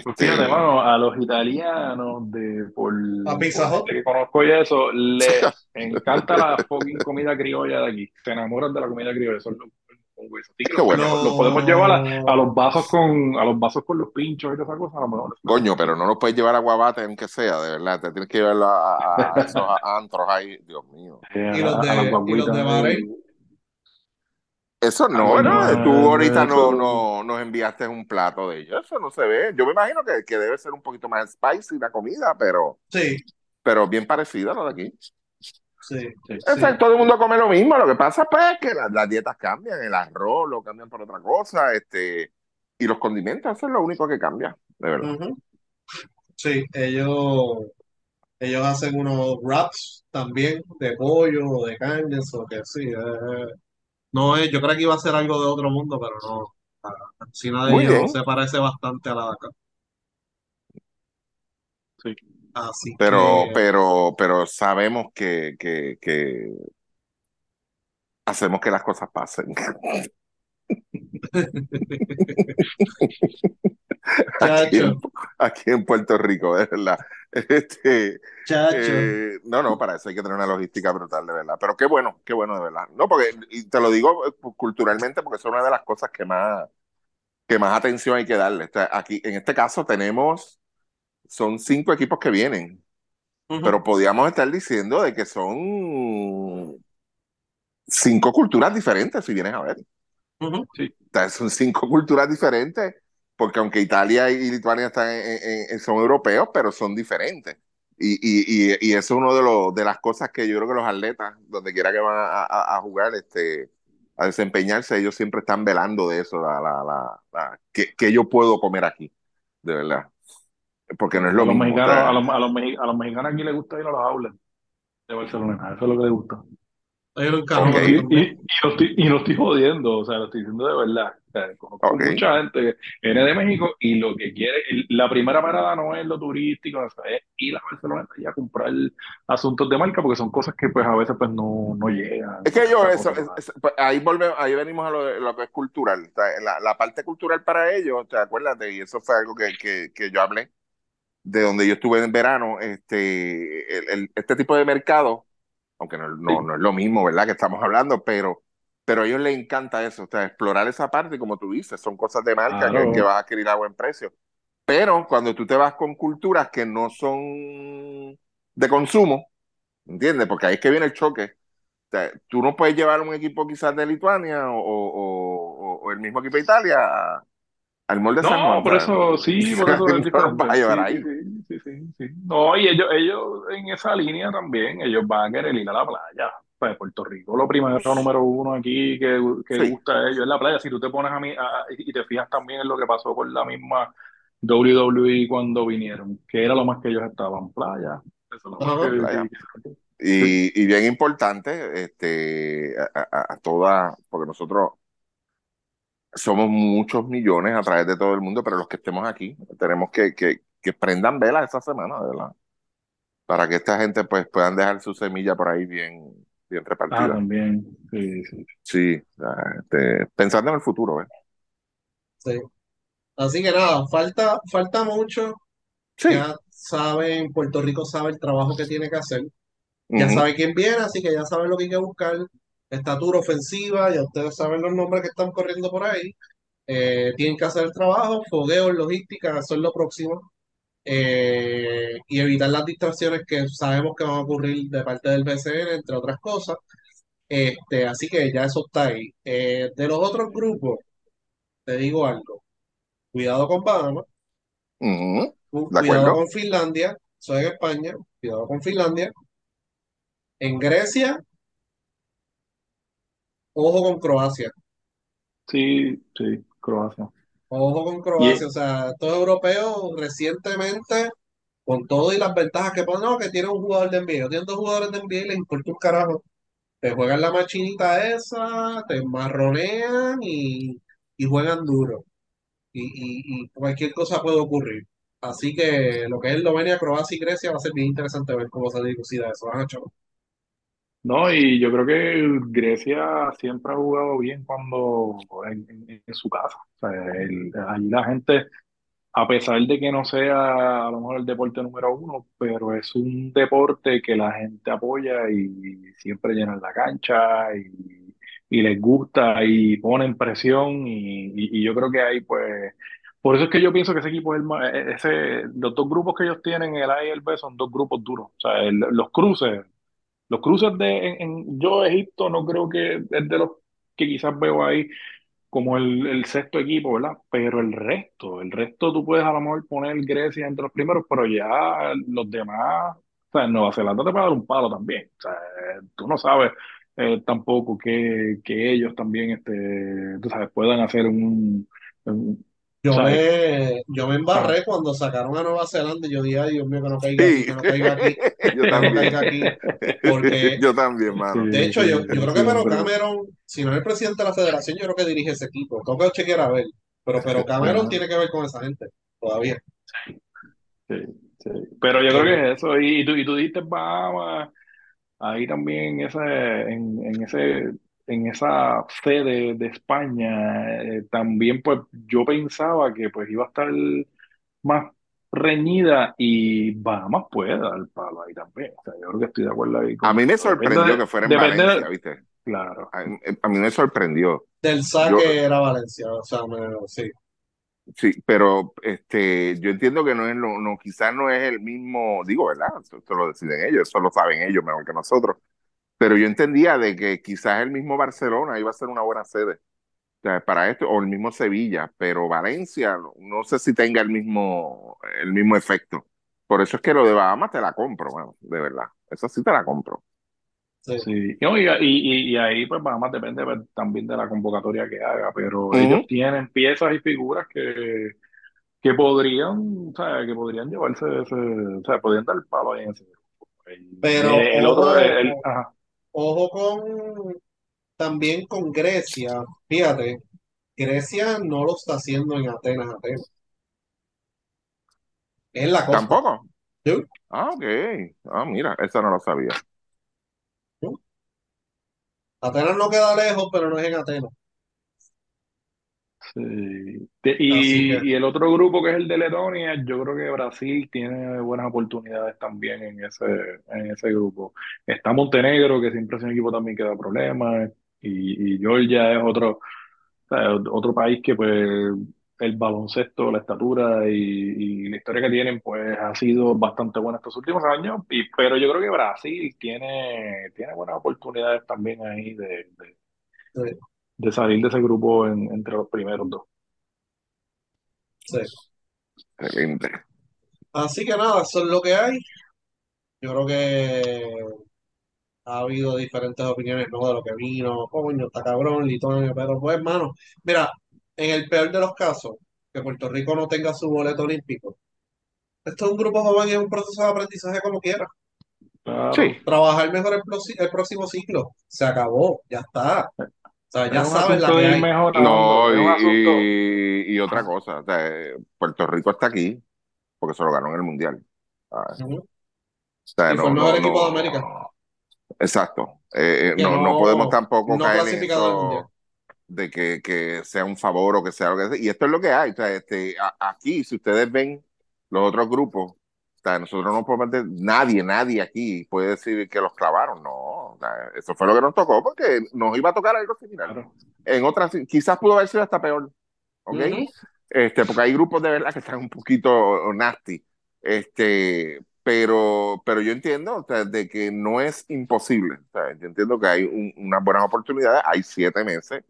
Pues Este, fíjate, mano, a los italianos de por, A Pizza por que conozco y eso, les encanta la comida criolla de aquí. Se enamoran de la comida criolla, son los con hueso. Así que Qué lo, bueno. podemos- lo podemos llevar a, a los vasos con a los vasos con los pinchos y todas esas cosas, a lo mejor. coño, pero no lo puedes llevar a Guabate, aunque sea, de verdad. Te tienes que llevarlo a, a- a esos antros ahí, Dios mío. Eh, Y los de- y los de. Bahrein. Eso no, Ah, bueno, ¿verdad? Tú ahorita no, no nos enviaste un plato de ellos. Eso no se ve. Yo me imagino que, que debe ser un poquito más spicy la comida, pero, Sí, pero bien parecida a lo de aquí. Sí. Sí. sí. Exacto, todo el mundo come lo mismo. Lo que pasa pues, es que las, las dietas cambian, el arroz lo cambian por otra cosa, este, y los condimentos, eso es lo único que cambia, de verdad. Sí, ellos, ellos hacen unos wraps también de pollo o de carne, eso que sí. eh, no es, yo creo que iba a ser algo de otro mundo, pero no. La cocina de ellos se parece bastante a la de acá. Sí. Así Pero, que, pero, pero sabemos que, que, que hacemos que las cosas pasen. Aquí en, chacho, aquí en Puerto Rico, de verdad. Este, chacho. eh, no, no, para eso hay que tener una logística brutal, de verdad. Pero qué bueno, qué bueno, de verdad. No, porque, y te lo digo eh, culturalmente, porque es una de las cosas que más, que más atención hay que darle. O sea, aquí, en este caso, tenemos, son cinco equipos que vienen, pero podíamos estar diciendo de que son cinco culturas diferentes, si vienes a ver. O sea, son cinco culturas diferentes, porque aunque Italia y Lituania están en- en- en- son europeos, pero son diferentes. Y, y, y, y eso es una de, los de las cosas que yo creo que los atletas, donde quiera que van a, a- a jugar, este, a desempeñarse, ellos siempre están velando de eso, la, la, la, la- que, que yo puedo comer aquí, de verdad. Porque no es A lo los mismo. o mexicanos, a los, a los, mexi- a los mexicanos aquí les gusta ir a los outlets de Barcelona, eso es lo que les gusta. Y, y, no estoy, y no estoy jodiendo, o sea, lo estoy diciendo de verdad. O sea, conozco mucha gente que viene de México y lo que quiere, la primera parada no es lo turístico, o sea, es ir a Barcelona y a comprar asuntos de marca porque son cosas que pues a veces pues no, no llegan Es que ellos, a eso, es- es- pues, ahí volvemos, ahí venimos a lo, de- lo que es cultural. O sea, la, la parte cultural para ellos, o sea, acuérdate, y eso fue algo que, que, que yo hablé de donde yo estuve en verano, este, el, el- este tipo de mercado, aunque no, no, Sí. no es lo mismo, ¿verdad? Que estamos hablando, pero, pero a ellos les encanta eso, o sea, explorar esa parte, y como tú dices, son cosas de marca que, que Claro. vas a adquirir a buen precio. Pero cuando tú te vas con culturas que no son de consumo, ¿entiendes? Porque ahí es que viene el choque. O sea, tú no puedes llevar un equipo quizás de Lituania o, o- o- o el mismo equipo de Italia a- al molde San No, Juan, por eso, sí, por eso es diferente. vas a llevar Sí, ahí. sí, sí, sí, sí, sí. No, y ellos, ellos en esa línea también, ellos van a querer ir a la playa. Pues Puerto Rico, lo primero, número uno aquí que, que gusta a ellos es la playa. Si tú te pones a mí a- y te fijas también en lo que pasó con la misma WWE cuando vinieron, que era lo más que ellos estaban, playa. Eso es lo más que, Playa. Y, y bien importante, este, a, a, a toda, porque nosotros somos muchos millones a través de todo el mundo, pero los que estemos aquí tenemos que, que, que prendan velas esta semana, de ¿verdad? Para que esta gente pues puedan dejar su semilla por ahí bien, bien Ah, repartida. también. Sí, sí. Sí, este, pensando en el futuro, ¿eh? Sí. Así que nada, falta, falta mucho. Sí. Ya saben, Puerto Rico sabe el trabajo que tiene que hacer. Ya sabe quién viene, así que ya saben lo que hay que buscar. Estatura ofensiva, ya ustedes saben los nombres que están corriendo por ahí. Eh, tienen que hacer el trabajo, fogueo, logística, eso es lo próximo. Eh, y evitar las distracciones que sabemos que van a ocurrir de parte del BCN, entre otras cosas. Este, así que ya eso está ahí. Eh, de los otros grupos, te digo algo. Cuidado con cu- ¿De cuidado con Finlandia, soy en España, cuidado con Finlandia. En Grecia, ojo con Croacia. Sí, sí, Croacia. Ojo con Croacia, o sea, estos europeos recientemente, con todo y las ventajas que ponen, no, que tiene un jugador de NBA, tienen dos jugadores de NBA y les importa un carajo. Te juegan la machinita esa, te marronean y, y juegan duro. Y, y, y cualquier cosa puede ocurrir. Así que lo que es Eslovenia, Croacia y Grecia va a ser bien interesante ver cómo se dilucida eso. Van a chaval. No, y yo creo que Grecia siempre ha jugado bien cuando en, en- en su casa. O sea, el- allí la gente, a pesar de que no sea a lo mejor el deporte número uno, pero es un deporte que la gente apoya y siempre llenan la cancha y, y les gusta y ponen presión y, y- y yo creo que ahí pues, por eso es que yo pienso que ese equipo es el más, e- ese, los dos grupos que ellos tienen, el A y el B, son dos grupos duros. O sea, el- los cruces. Los cruces de en, en- yo Egipto no creo que es de los que quizás veo ahí como el, el sexto equipo, ¿verdad? Pero el resto, el resto tú puedes a lo mejor poner Grecia entre los primeros, pero ya los demás, o sea, Nueva Zelanda te puede dar un palo también. O sea, tú no sabes eh, tampoco que, que ellos también, este, tú sabes, puedan hacer un, un- Yo me, yo me Ah, embarré cuando sacaron a Nueva Zelanda y yo dije, ay Dios mío, que no caiga aquí, que no caiga aquí, yo que no también. caiga aquí, porque Yo también, mano. de hecho yo, yo creo que Pero. Cameron, si no es el presidente de la federación, yo creo que dirige ese equipo. Tengo que chequear a ver, pero Pero Cameron tiene que ver con esa gente, todavía. Sí, sí. Pero yo creo que es eso. Y, y tú, y tú dijiste Bahamas, ahí también ese, en, en ese, en esa sede de España, eh, también pues yo pensaba que pues iba a estar más reñida y Bahamas puede dar el palo ahí también. O sea, yo creo que estoy de acuerdo ahí A mí me sorprendió de, que fuera en Valencia, ¿viste? claro. A, a mí me sorprendió. del Yo, saque era Valencia, o sea, me- sí. sí, pero este, yo entiendo que no es lo, no, quizás no es el mismo, digo, ¿verdad? Eso, eso lo deciden ellos, eso lo saben ellos mejor que nosotros. Pero yo entendía de que quizás el mismo Barcelona iba a ser una buena sede o sea, para esto, o el mismo Sevilla, pero Valencia no, no sé si tenga el mismo, el mismo efecto. Por eso es que lo de Bahamas te la compro, bueno, de verdad. Eso sí te la compro. sí. Sí, No, y, y, y- y ahí pues Bahamas depende pues, también de la convocatoria que haga, pero ellos Ujú. tienen piezas y figuras que, que podrían, o sea, que podrían llevarse ese, o sea, podrían dar el palo ahí en ese grupo. El, Pero el otro, el, el- ajá, ojo con también con Grecia. Fíjate, Grecia no lo está haciendo en Atenas, Atenas. Es la costa. ¿Tampoco? Sí. Ah, ok. Ah, mira, esa no lo sabía. Atenas no queda lejos, pero no es en Atenas. Sí. Y, que, y el otro grupo que es el de Letonia, yo creo que Brasil tiene buenas oportunidades también en ese, en ese grupo. Está Montenegro, que siempre es un equipo también que da problemas, y, y Georgia es otro, otro país que pues el baloncesto, la estatura y, y la historia que tienen pues ha sido bastante buena estos últimos años, y, pero yo creo que Brasil tiene, tiene buenas oportunidades también ahí de, de, sí, de salir de ese grupo en- entre los primeros dos. sí. Excelente. Así que nada, eso es lo que hay. Yo creo que ha habido diferentes opiniones, ¿no? De lo que vino, coño, está cabrón, Lituania, pero pues, hermano, mira, en el peor de los casos, que Puerto Rico no tenga su boleto olímpico. Esto es un grupo joven y es un proceso de aprendizaje como quiera. Sí, Trabajar mejor el próximo ciclo. Se acabó, ya está. O sea, ya sabes la que de no, y, y, y otra cosa, o sea, Puerto Rico está aquí porque se lo ganó en el Mundial. O sea, Y fue no, el mejor no, equipo de no, América, exacto. Eh, eh, no, no podemos tampoco no caer en eso de que, que sea un favor o que sea algo que sea. Y esto es lo que hay. O sea, este, a- aquí, si ustedes ven los otros grupos, o sea, nosotros no podemos meter- nadie, nadie aquí puede decir que los clavaron. No, o sea, eso fue lo que nos tocó porque nos iba a tocar algo similar. Claro. En otras, quizás pudo haber sido hasta peor, ¿ok? Ujú. Este, porque hay grupos de verdad que están un poquito nasty. Este, pero, pero yo entiendo, o sea, de que no es imposible. O sea, yo entiendo que hay un- unas buenas oportunidades, hay siete meses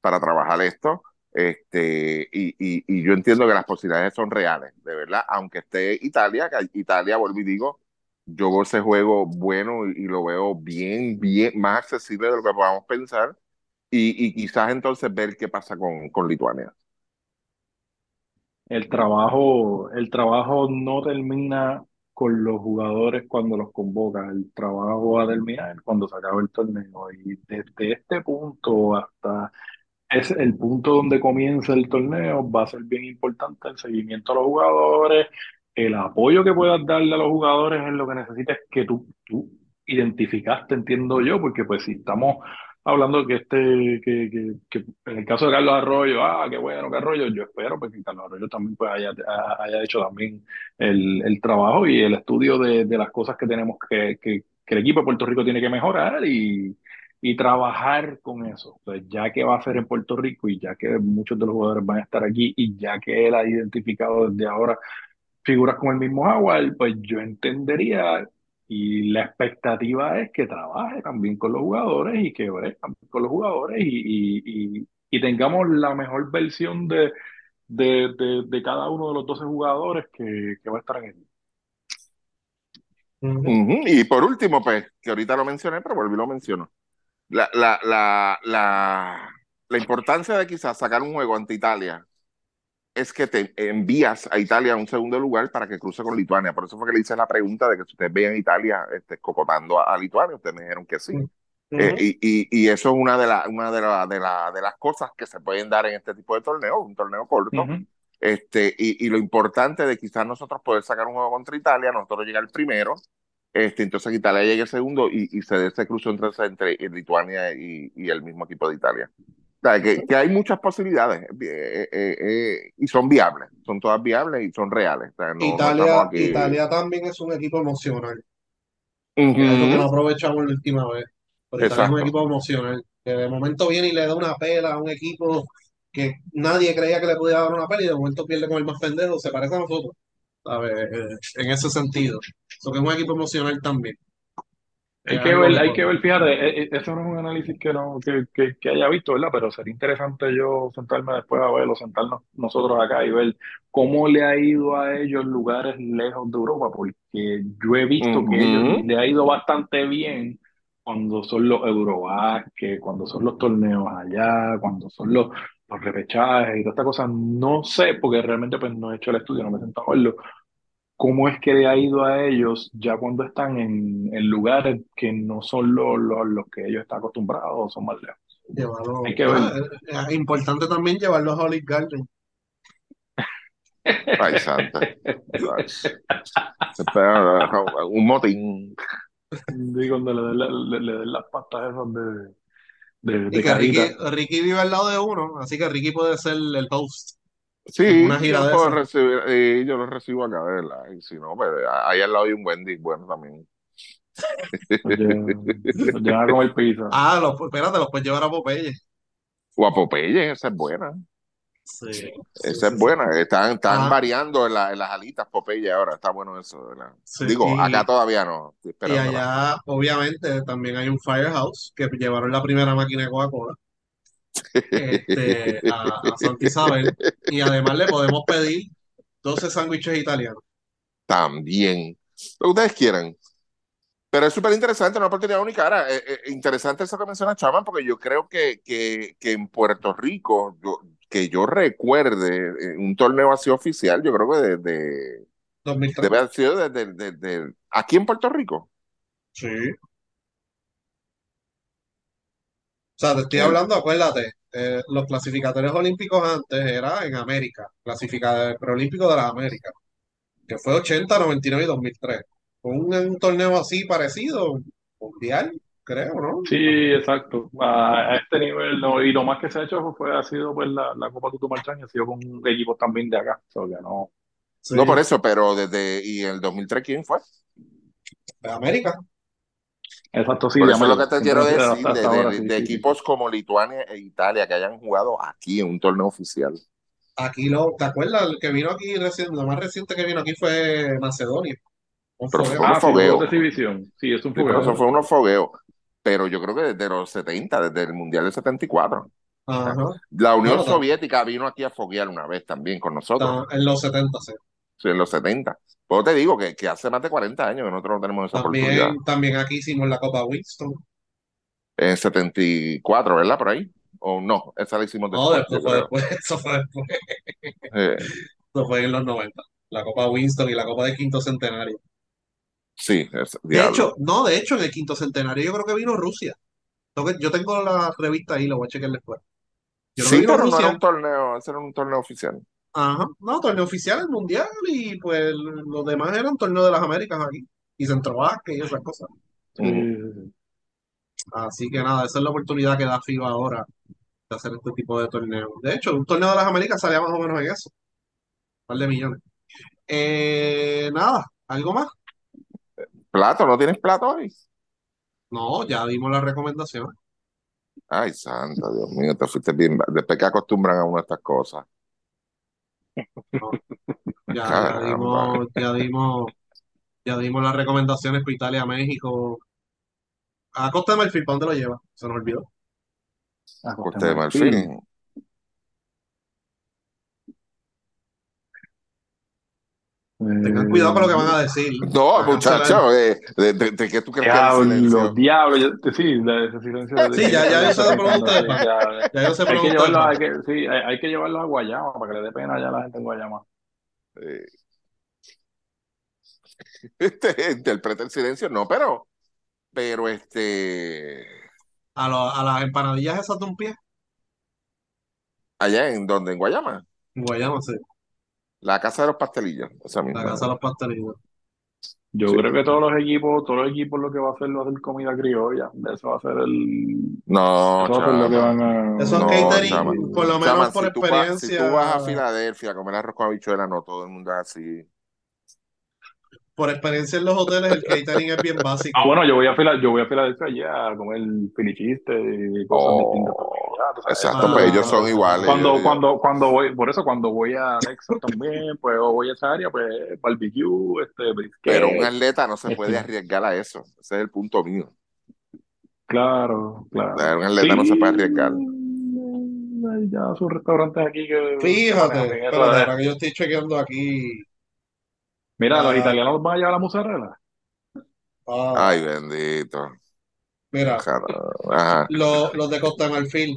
para trabajar esto. Este, y, y, y yo entiendo que las posibilidades son reales, de verdad, aunque esté Italia, que Italia, vuelvo y digo, yo veo ese juego bueno y, y lo veo bien, bien, más accesible de lo que podamos pensar. Y, quizás entonces ver qué pasa con, con Lituania. El trabajo, el trabajo no termina con los jugadores cuando los convocan, el trabajo va a terminar cuando se acabe el torneo. Y desde este punto hasta es el punto donde comienza el torneo, va a ser bien importante el seguimiento a los jugadores, el apoyo que puedas darle a los jugadores en lo que necesites que tú, tú identificaste, entiendo yo, porque pues si estamos hablando que este, que, que, que en el caso de Carlos Arroyo, ah, qué bueno que Arroyo, yo espero pues, que Carlos Arroyo también pues, haya, haya hecho también el, el trabajo y el estudio de, de las cosas que tenemos que, que, que el equipo de Puerto Rico tiene que mejorar y y trabajar con eso. Pues ya que va a ser en Puerto Rico y ya que muchos de los jugadores van a estar aquí y ya que él ha identificado desde ahora figuras como el mismo Jaguar, pues yo entendería y la expectativa es que trabaje también con los jugadores y que bregue también con los jugadores y, y, y, y tengamos la mejor versión de, de, de, de cada uno de los 12 jugadores que, que va a estar en. Ujú. Y por último, pues, que ahorita lo mencioné, pero volví lo menciono. La, la, la, la, la importancia de quizás sacar un juego ante Italia es que te envías a Italia a un segundo lugar para que cruce con Lituania. Por eso fue que le hice la pregunta de que si ustedes veían Italia este, cocotando a, a Lituania, ustedes me dijeron que sí. Eh, y, y, y eso es una, de, la, una de, la, de, la, de las cosas que se pueden dar en este tipo de torneo, un torneo corto. Este, y, y lo importante de quizás nosotros poder sacar un juego contra Italia, nosotros llegar primero, este, entonces Italia llegue segundo y, y se dé ese cruce entre, entre Lituania y, y el mismo equipo de Italia. O sea, que, que hay muchas posibilidades eh, eh, eh, y son viables, son todas viables y son reales. O sea, no, no Italia, estamos aquí. Italia también es un equipo emocional. que es algo que no aprovechamos la última vez. Pero Italia es un equipo emocional, que de momento viene y le da una pela a un equipo que nadie creía que le podía dar una pela y de momento pierde con el más pendejo, se parece a nosotros, ¿sabes? En ese sentido. Eso que es un equipo emocional también. Hay que ver, hay que ver, fíjate, e- e- eso no es un análisis que, no, que, que, que haya visto, ¿verdad? Pero sería interesante yo sentarme después a verlo, sentarnos nosotros acá y ver cómo le ha ido a ellos lugares lejos de Europa, porque yo he visto que ellos le ha ido bastante bien cuando son los Eurobasket, cuando son los torneos allá, cuando son los, los repechajes y todas estas cosas. No sé, porque realmente pues no he hecho el estudio, no me he sentado a verlo, cómo es que le ha ido a ellos ya cuando están en, en lugares que no son los, los, los que ellos están acostumbrados o son más lejos. Llevarlo, Hay que ah, ver. es- es importante también llevarlos a Olive Garden. Ay, santa. Ay, se espera, Un motín. Y cuando le den, la- le, le den las pastas esas de, de, Y que Ricky. Ricky vive al lado de uno, así que Ricky puede ser el host Sí, una gira yo de puedo recibir, y yo lo recibo acá, ¿verdad? Y si no, pues ahí al lado hay un Wendy, bueno, también. Llevan a comer pizza. Ah, los, espérate, los puedes llevar a Popeye. O a Popeye, esa es buena. Sí, Esa es buena. Están, están Ah. variando en, la- en las alitas Popeye ahora. Está bueno eso. Sí, Digo, y- acá todavía no. Y allá, obviamente, también hay un Firehouse que llevaron la primera máquina de Coca-Cola este, a, a Santa Isabel. Y además le podemos pedir 12 sándwiches italianos. También. Lo que ustedes quieran. Pero es súper interesante, una oportunidad única. Ahora, eh, eh, interesante eso que menciona Chaman, porque yo creo que, que, que en Puerto Rico, yo- que yo recuerde eh, un torneo así oficial, yo creo que de, de- 2003. debe haber sido desde de, de- aquí en Puerto Rico. Sí. O sea, te estoy hablando, acuérdate, eh, los clasificatorios olímpicos antes era en América, clasificador preolímpico de las Américas, que fue 80, 99 y 2003. Un, un torneo así parecido, mundial, creo, ¿no? Sí, exacto. A, a este nivel, no. Y lo más que se ha hecho fue, ha sido pues la, la Copa Tutumarchán, y ha sido con equipos también de acá. O sea, que no. Sí, no por eso, pero desde. ¿Y el 2003 quién fue? de América. Exacto, sí, Por de eso es lo que te quiero decir, hasta, de, hasta de- ahora, de sí, sí. equipos como Lituania e Italia que hayan jugado aquí en un torneo oficial. Aquí lo, ¿te acuerdas? El que vino aquí recién, lo más reciente que vino aquí fue Macedonia. Un Pero fogueo. fue Ah, sí, juegos de fogueos. exhibición. Sí, es un Sí, pero eso fogueo. fue unos fogueos. Pero yo creo que desde los 70, desde el Mundial del 74. Ajá. La Unión Soviética vino aquí a foguear una vez también con nosotros, ta- en los 70, sí. sí, en los 70. Pues te digo que, que hace más de 40 años que nosotros no tenemos esa oportunidad. También, también aquí hicimos la Copa Winston. En 74, ¿verdad? Por ahí. O no, esa la hicimos No, después, después yo fue después, eso fue después. Eh, Eso fue en los 90. La Copa Winston y la Copa del Quinto Centenario. Sí, es, De hecho, no, de hecho, en el Quinto Centenario yo creo que vino Rusia. Yo tengo la revista ahí, lo voy a chequear después. Yo Sí, vino pero no era Rusia. un torneo, ese era un torneo oficial. Ajá. No, torneo oficial, el mundial, y pues los demás eran torneos de las Américas aquí. Y Centro Vázquez y esas cosas. Sí. Así que nada, esa es la oportunidad que da FIBA ahora de hacer este tipo de torneos. De hecho, un torneo de las Américas salía más o menos en eso. Un par de millones. Eh, nada, ¿algo más? ¿Plato? ¿No tienes plato hoy? No, ya dimos la recomendación. Ay, santa, Dios mío, te fuiste bien. Después que acostumbran a uno a estas cosas. No, ya, dimos, ya dimos, ya dimos las recomendaciones para Italia, México. A Costa de Marfil, ¿para dónde lo lleva? Se nos olvidó. A Costa de Marfil. Tengan cuidado con lo que van a Eh, decir. No, muchacho, eh, ¿de, de- de qué tú crees que Diablo, silencio? diablo, yo- sí, de ese silencio de, Sí, ya, ya yo sé sí, van. ya, Ya yo sé por hay que llevarlo, hay que, sí, hay, hay que llevarlo a Guayama para que le dé pena ya a la gente en Guayama. Eh, este, interpreta el silencio, no, pero, pero este, A, lo- a las empanadillas esas de un pie. allá en donde, en Guayama, En Guayama, sí. La casa de los pastelillos, esa La misma. casa de los pastelitos. Yo Sí. creo que todos los equipos, todos los equipos lo que va a hacer va a ser comida criolla. Eso va a ser el, No, eso va a ser lo que chama. van a. Eso es No, catering, chama. por lo menos Chama, por si tú, vas, si experiencia, tú vas a Filadelfia a comer arroz con habichuela, no todo el mundo es así. por experiencia en los hoteles, el catering es bien Ah, básico. bueno, yo voy a Fila- yo voy a Filadelfia allá a comer filichiste y cosas distintas también. Oh, allá, exacto, pues ellos son Ah, iguales. Cuando, cuando, cuando voy, por eso cuando voy a Texas también, pues o voy a esa área, pues barbecue, este, brisket, pero un atleta no se este, puede arriesgar a eso. Ese es el punto mío. claro, claro. Un atleta no se puede arriesgar. Hay ya sus restaurantes aquí que Fíjate, espérate, de- que yo estoy chequeando aquí. Mira, los Ah. italianos van a llevar la mozzarella. Ah, Ay, bendito. Mira, Cara- Ajá. lo- los de Costa Marfil.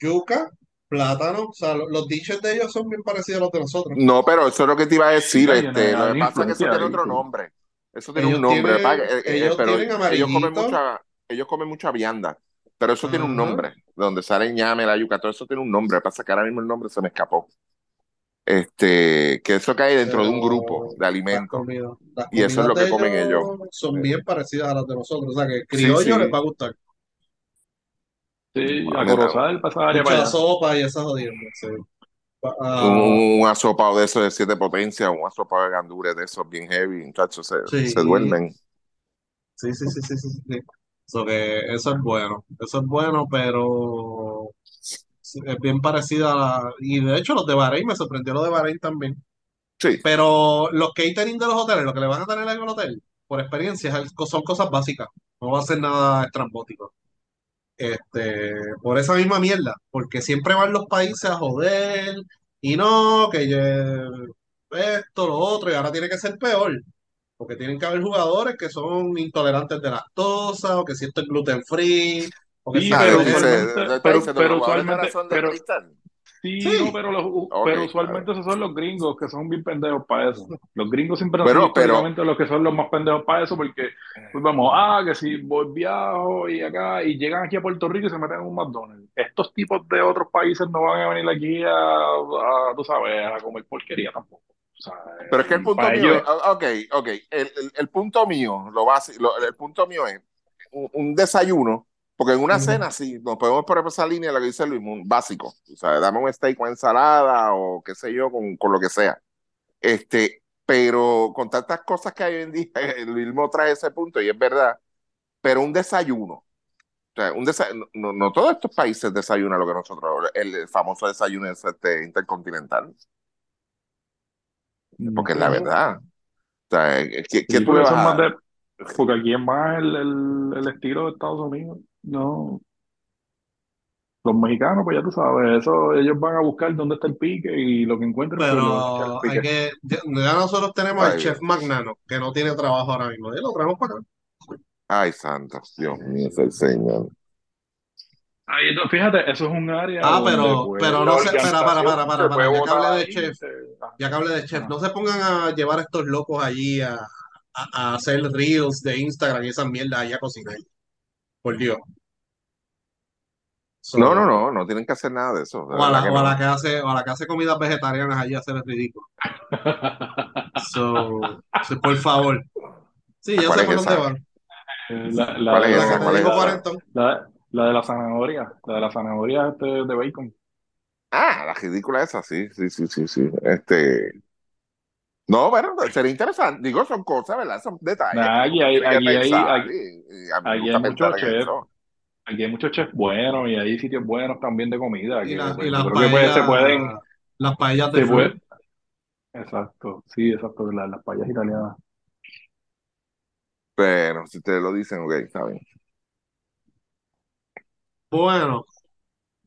Yuca, plátano, o sea, lo- los dishes de ellos son bien parecidos a los de nosotros. No, pero eso es lo que te iba a decir. Este, lo que pasa es que eso tiene otro nombre. Eso tiene Ellos un nombre. Eh, eh, ellos pero tienen ellos comen mucha, ellos comen mucha vianda. Pero eso tiene un nombre. Donde sale ñame, la yuca, todo eso tiene un nombre. Lo que pasa es que ahora mismo el nombre se me escapó. Este, que eso cae dentro de un grupo de alimentos. las Y eso es lo que comen ellos. son bien parecidas a las de nosotros. O sea, que Sí, criollo sí. les va a gustar. Sí, a Corozal pasa área para Mucha sopa y esas jodiendas. sí. Ah, Un, un asopado de esos de siete potencias, un asopado de gandures de esos bien heavy, muchachos, se, Sí. se duermen. sí, sí, sí, sí, sí, sí. So que eso es bueno. Eso es bueno, pero es bien parecida a la... Y de hecho los de Bahrein, me sorprendió lo de Bahrein también. Sí, Pero los catering de los hoteles, lo que le van a tener en el hotel, por experiencia, son cosas básicas. No va a ser nada estrambótico. Este, por esa misma mierda, porque siempre van los países a joder y no, que esto, lo otro, y ahora tiene que ser peor, porque tienen que haber jugadores que son intolerantes de lactosa, o que si esto es gluten free, Sí, Ah, pero usualmente- pero- usualmente-. Sí, Sí. no, pero, los, pero usualmente esos son los gringos que son bien pendejos para eso. Los gringos siempre han Pero- sido pero- los que son los más pendejos para eso, porque pues vamos, ah, que si voy viajo y acá, y llegan aquí a Puerto Rico y se meten en un McDonald's. Estos tipos de otros países no van a venir aquí a, a, tú sabes, a comer porquería tampoco. O sea, Pero es que el punto mío ellos- es, ok, ok, el, el- el punto mío, lo base, lo- el punto mío es un, un desayuno, porque en una cena sí, nos podemos poner por esa línea, lo que dice Luis, un básico, o sea, dame un steak con ensalada o qué sé yo, con, con lo que sea. Este, pero con tantas cosas que hay hoy en día, Luis mismo trae ese punto y es verdad, pero un desayuno, o sea, un desa- no, no todos estos países desayunan lo que nosotros, el famoso desayuno es este, intercontinental, porque es la verdad. O sea, ¿qué, qué Sí, tú le vas a de- porque aquí es más el, el, el estilo de Estados Unidos. No. Los mexicanos, pues ya tú sabes, eso ellos van a buscar dónde está el pique y lo que encuentren, pues le van a echar el Pero hay pique. que, ya, ya nosotros tenemos al Ay, chef Dios. Magnano, que no tiene trabajo ahora mismo, y lo traemos para acá. Ay, santo, Dios mío, es el Señor. Ahí, entonces, fíjate, eso es un área Ah, donde pero- pues, pero la no sé, para, para, para, organización para, se para, puede ya que botar hablé de ahí, chef, se- ah, ya que hablé de chef, no se pongan a llevar a estos locos allí a, a- a hacer reels de Instagram y esas mierdas allá a cocinar. Por Dios. So, No, no, no, no tienen que hacer nada de eso. de O a, la, que o a no. la que hace, o a la que hace comidas vegetarianas allí a hacer el ridículo. So, so, por favor. Sí, ya ¿Cuál sé por dónde van. La, la ¿Cuál de es La esa? la de la zanahoria, la de la zanahoria este de bacon. Ah, la ridícula esa, sí, sí, sí, sí, sí. Este. No, bueno, sería interesante. Digo, son cosas, ¿verdad? Son detalles. Aquí hay, aquí hay, pensar, aquí, y- y a mí me aquí gusta hay muchos chefs, aquí hay muchos chefs buenos y hay sitios buenos también de comida Y, la- pues, y las pues, se pueden, paellas, las paellas de puede, exacto, sí, exacto, la- las payas italianas. Pero si ustedes lo dicen, ok, está bien. Bueno,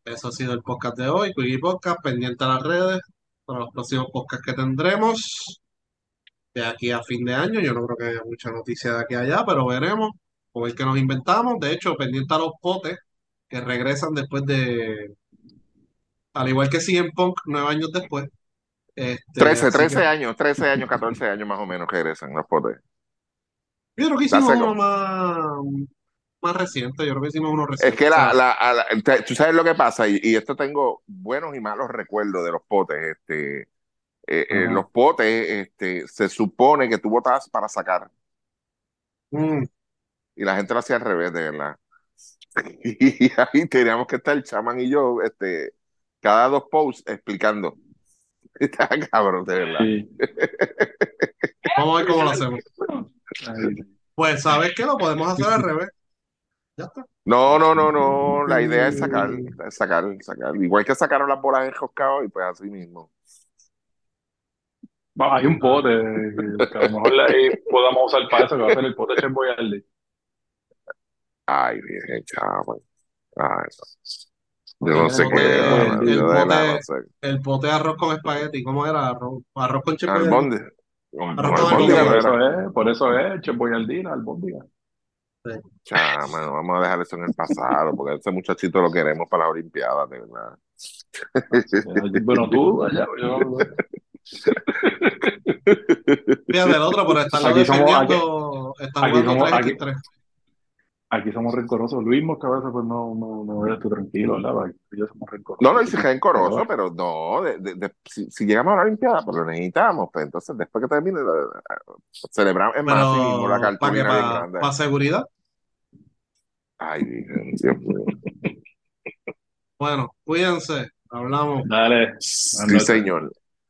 eso ha sido el podcast de hoy. Quickie Podcast, pendiente a las redes para los próximos podcasts que tendremos de aquí a fin de año. Yo no creo que haya mucha noticia de aquí a allá, pero veremos. O ver qué nos inventamos. De hecho, pendiente a los potes que regresan después de, al igual que CM Punk, nueve años después. Este, 13, así 13 que años, 13 años, 14 años más o menos que regresan los potes. yo creo que hicimos uno más, más reciente. Yo creo que hicimos uno Es reciente. que O la, la, la- tú sabes lo que pasa, y, y esto tengo buenos y malos recuerdos de los potes. Este, eh, eh, los potes, este, se supone que tú votabas para sacar, mm, y la gente lo hacía al revés, de verdad. Y ahí teníamos que estar el chamán y yo, este, cada dos posts explicando. Está cabrón, de verdad. Sí. vamos a ver cómo lo hacemos. Pues, ¿sabes qué? Lo podemos hacer al revés. Ya está. No, no, no, no. La idea es sacar, sacar, sacar. Igual que sacaron las bolas enroscadas y pues así mismo. Va, hay un pote que, a lo mejor ahí podamos usar para eso, que va a ser el pote Chef. Ay, bien, chaval. Ay, Yo no el sé pote, qué, el- mano, el yo de verdad pote, no sé. el pote de arroz con espagueti. ¿Cómo era? Arroz, arroz con Albóndiga. Con, Arroz con con albóndiga, albóndiga. Por eso es, por eso es Chef la. Chama, no vamos a dejar eso en el pasado, porque ese muchachito lo queremos para las Olimpiadas, de verdad. Bueno, tú allá, yo... Fíjate el otro, pero Aquí somos- está aquí jugando somos- 3x3. Aquí somos rencorosos. Luis que a veces pues no, no, no eres tú tranquilo, ¿verdad? Yo somos rencorosos. No, no, y si caen coroso, pero no, de, de- de- si, si llegamos a la Olimpiada, pues lo necesitamos, pues entonces después que termine, celebramos, es más, así mismo, la para para, grande. para seguridad. Ay, Virgen, Dios mío. Bueno, cuídense. Hablamos. Dale. Sí, señor.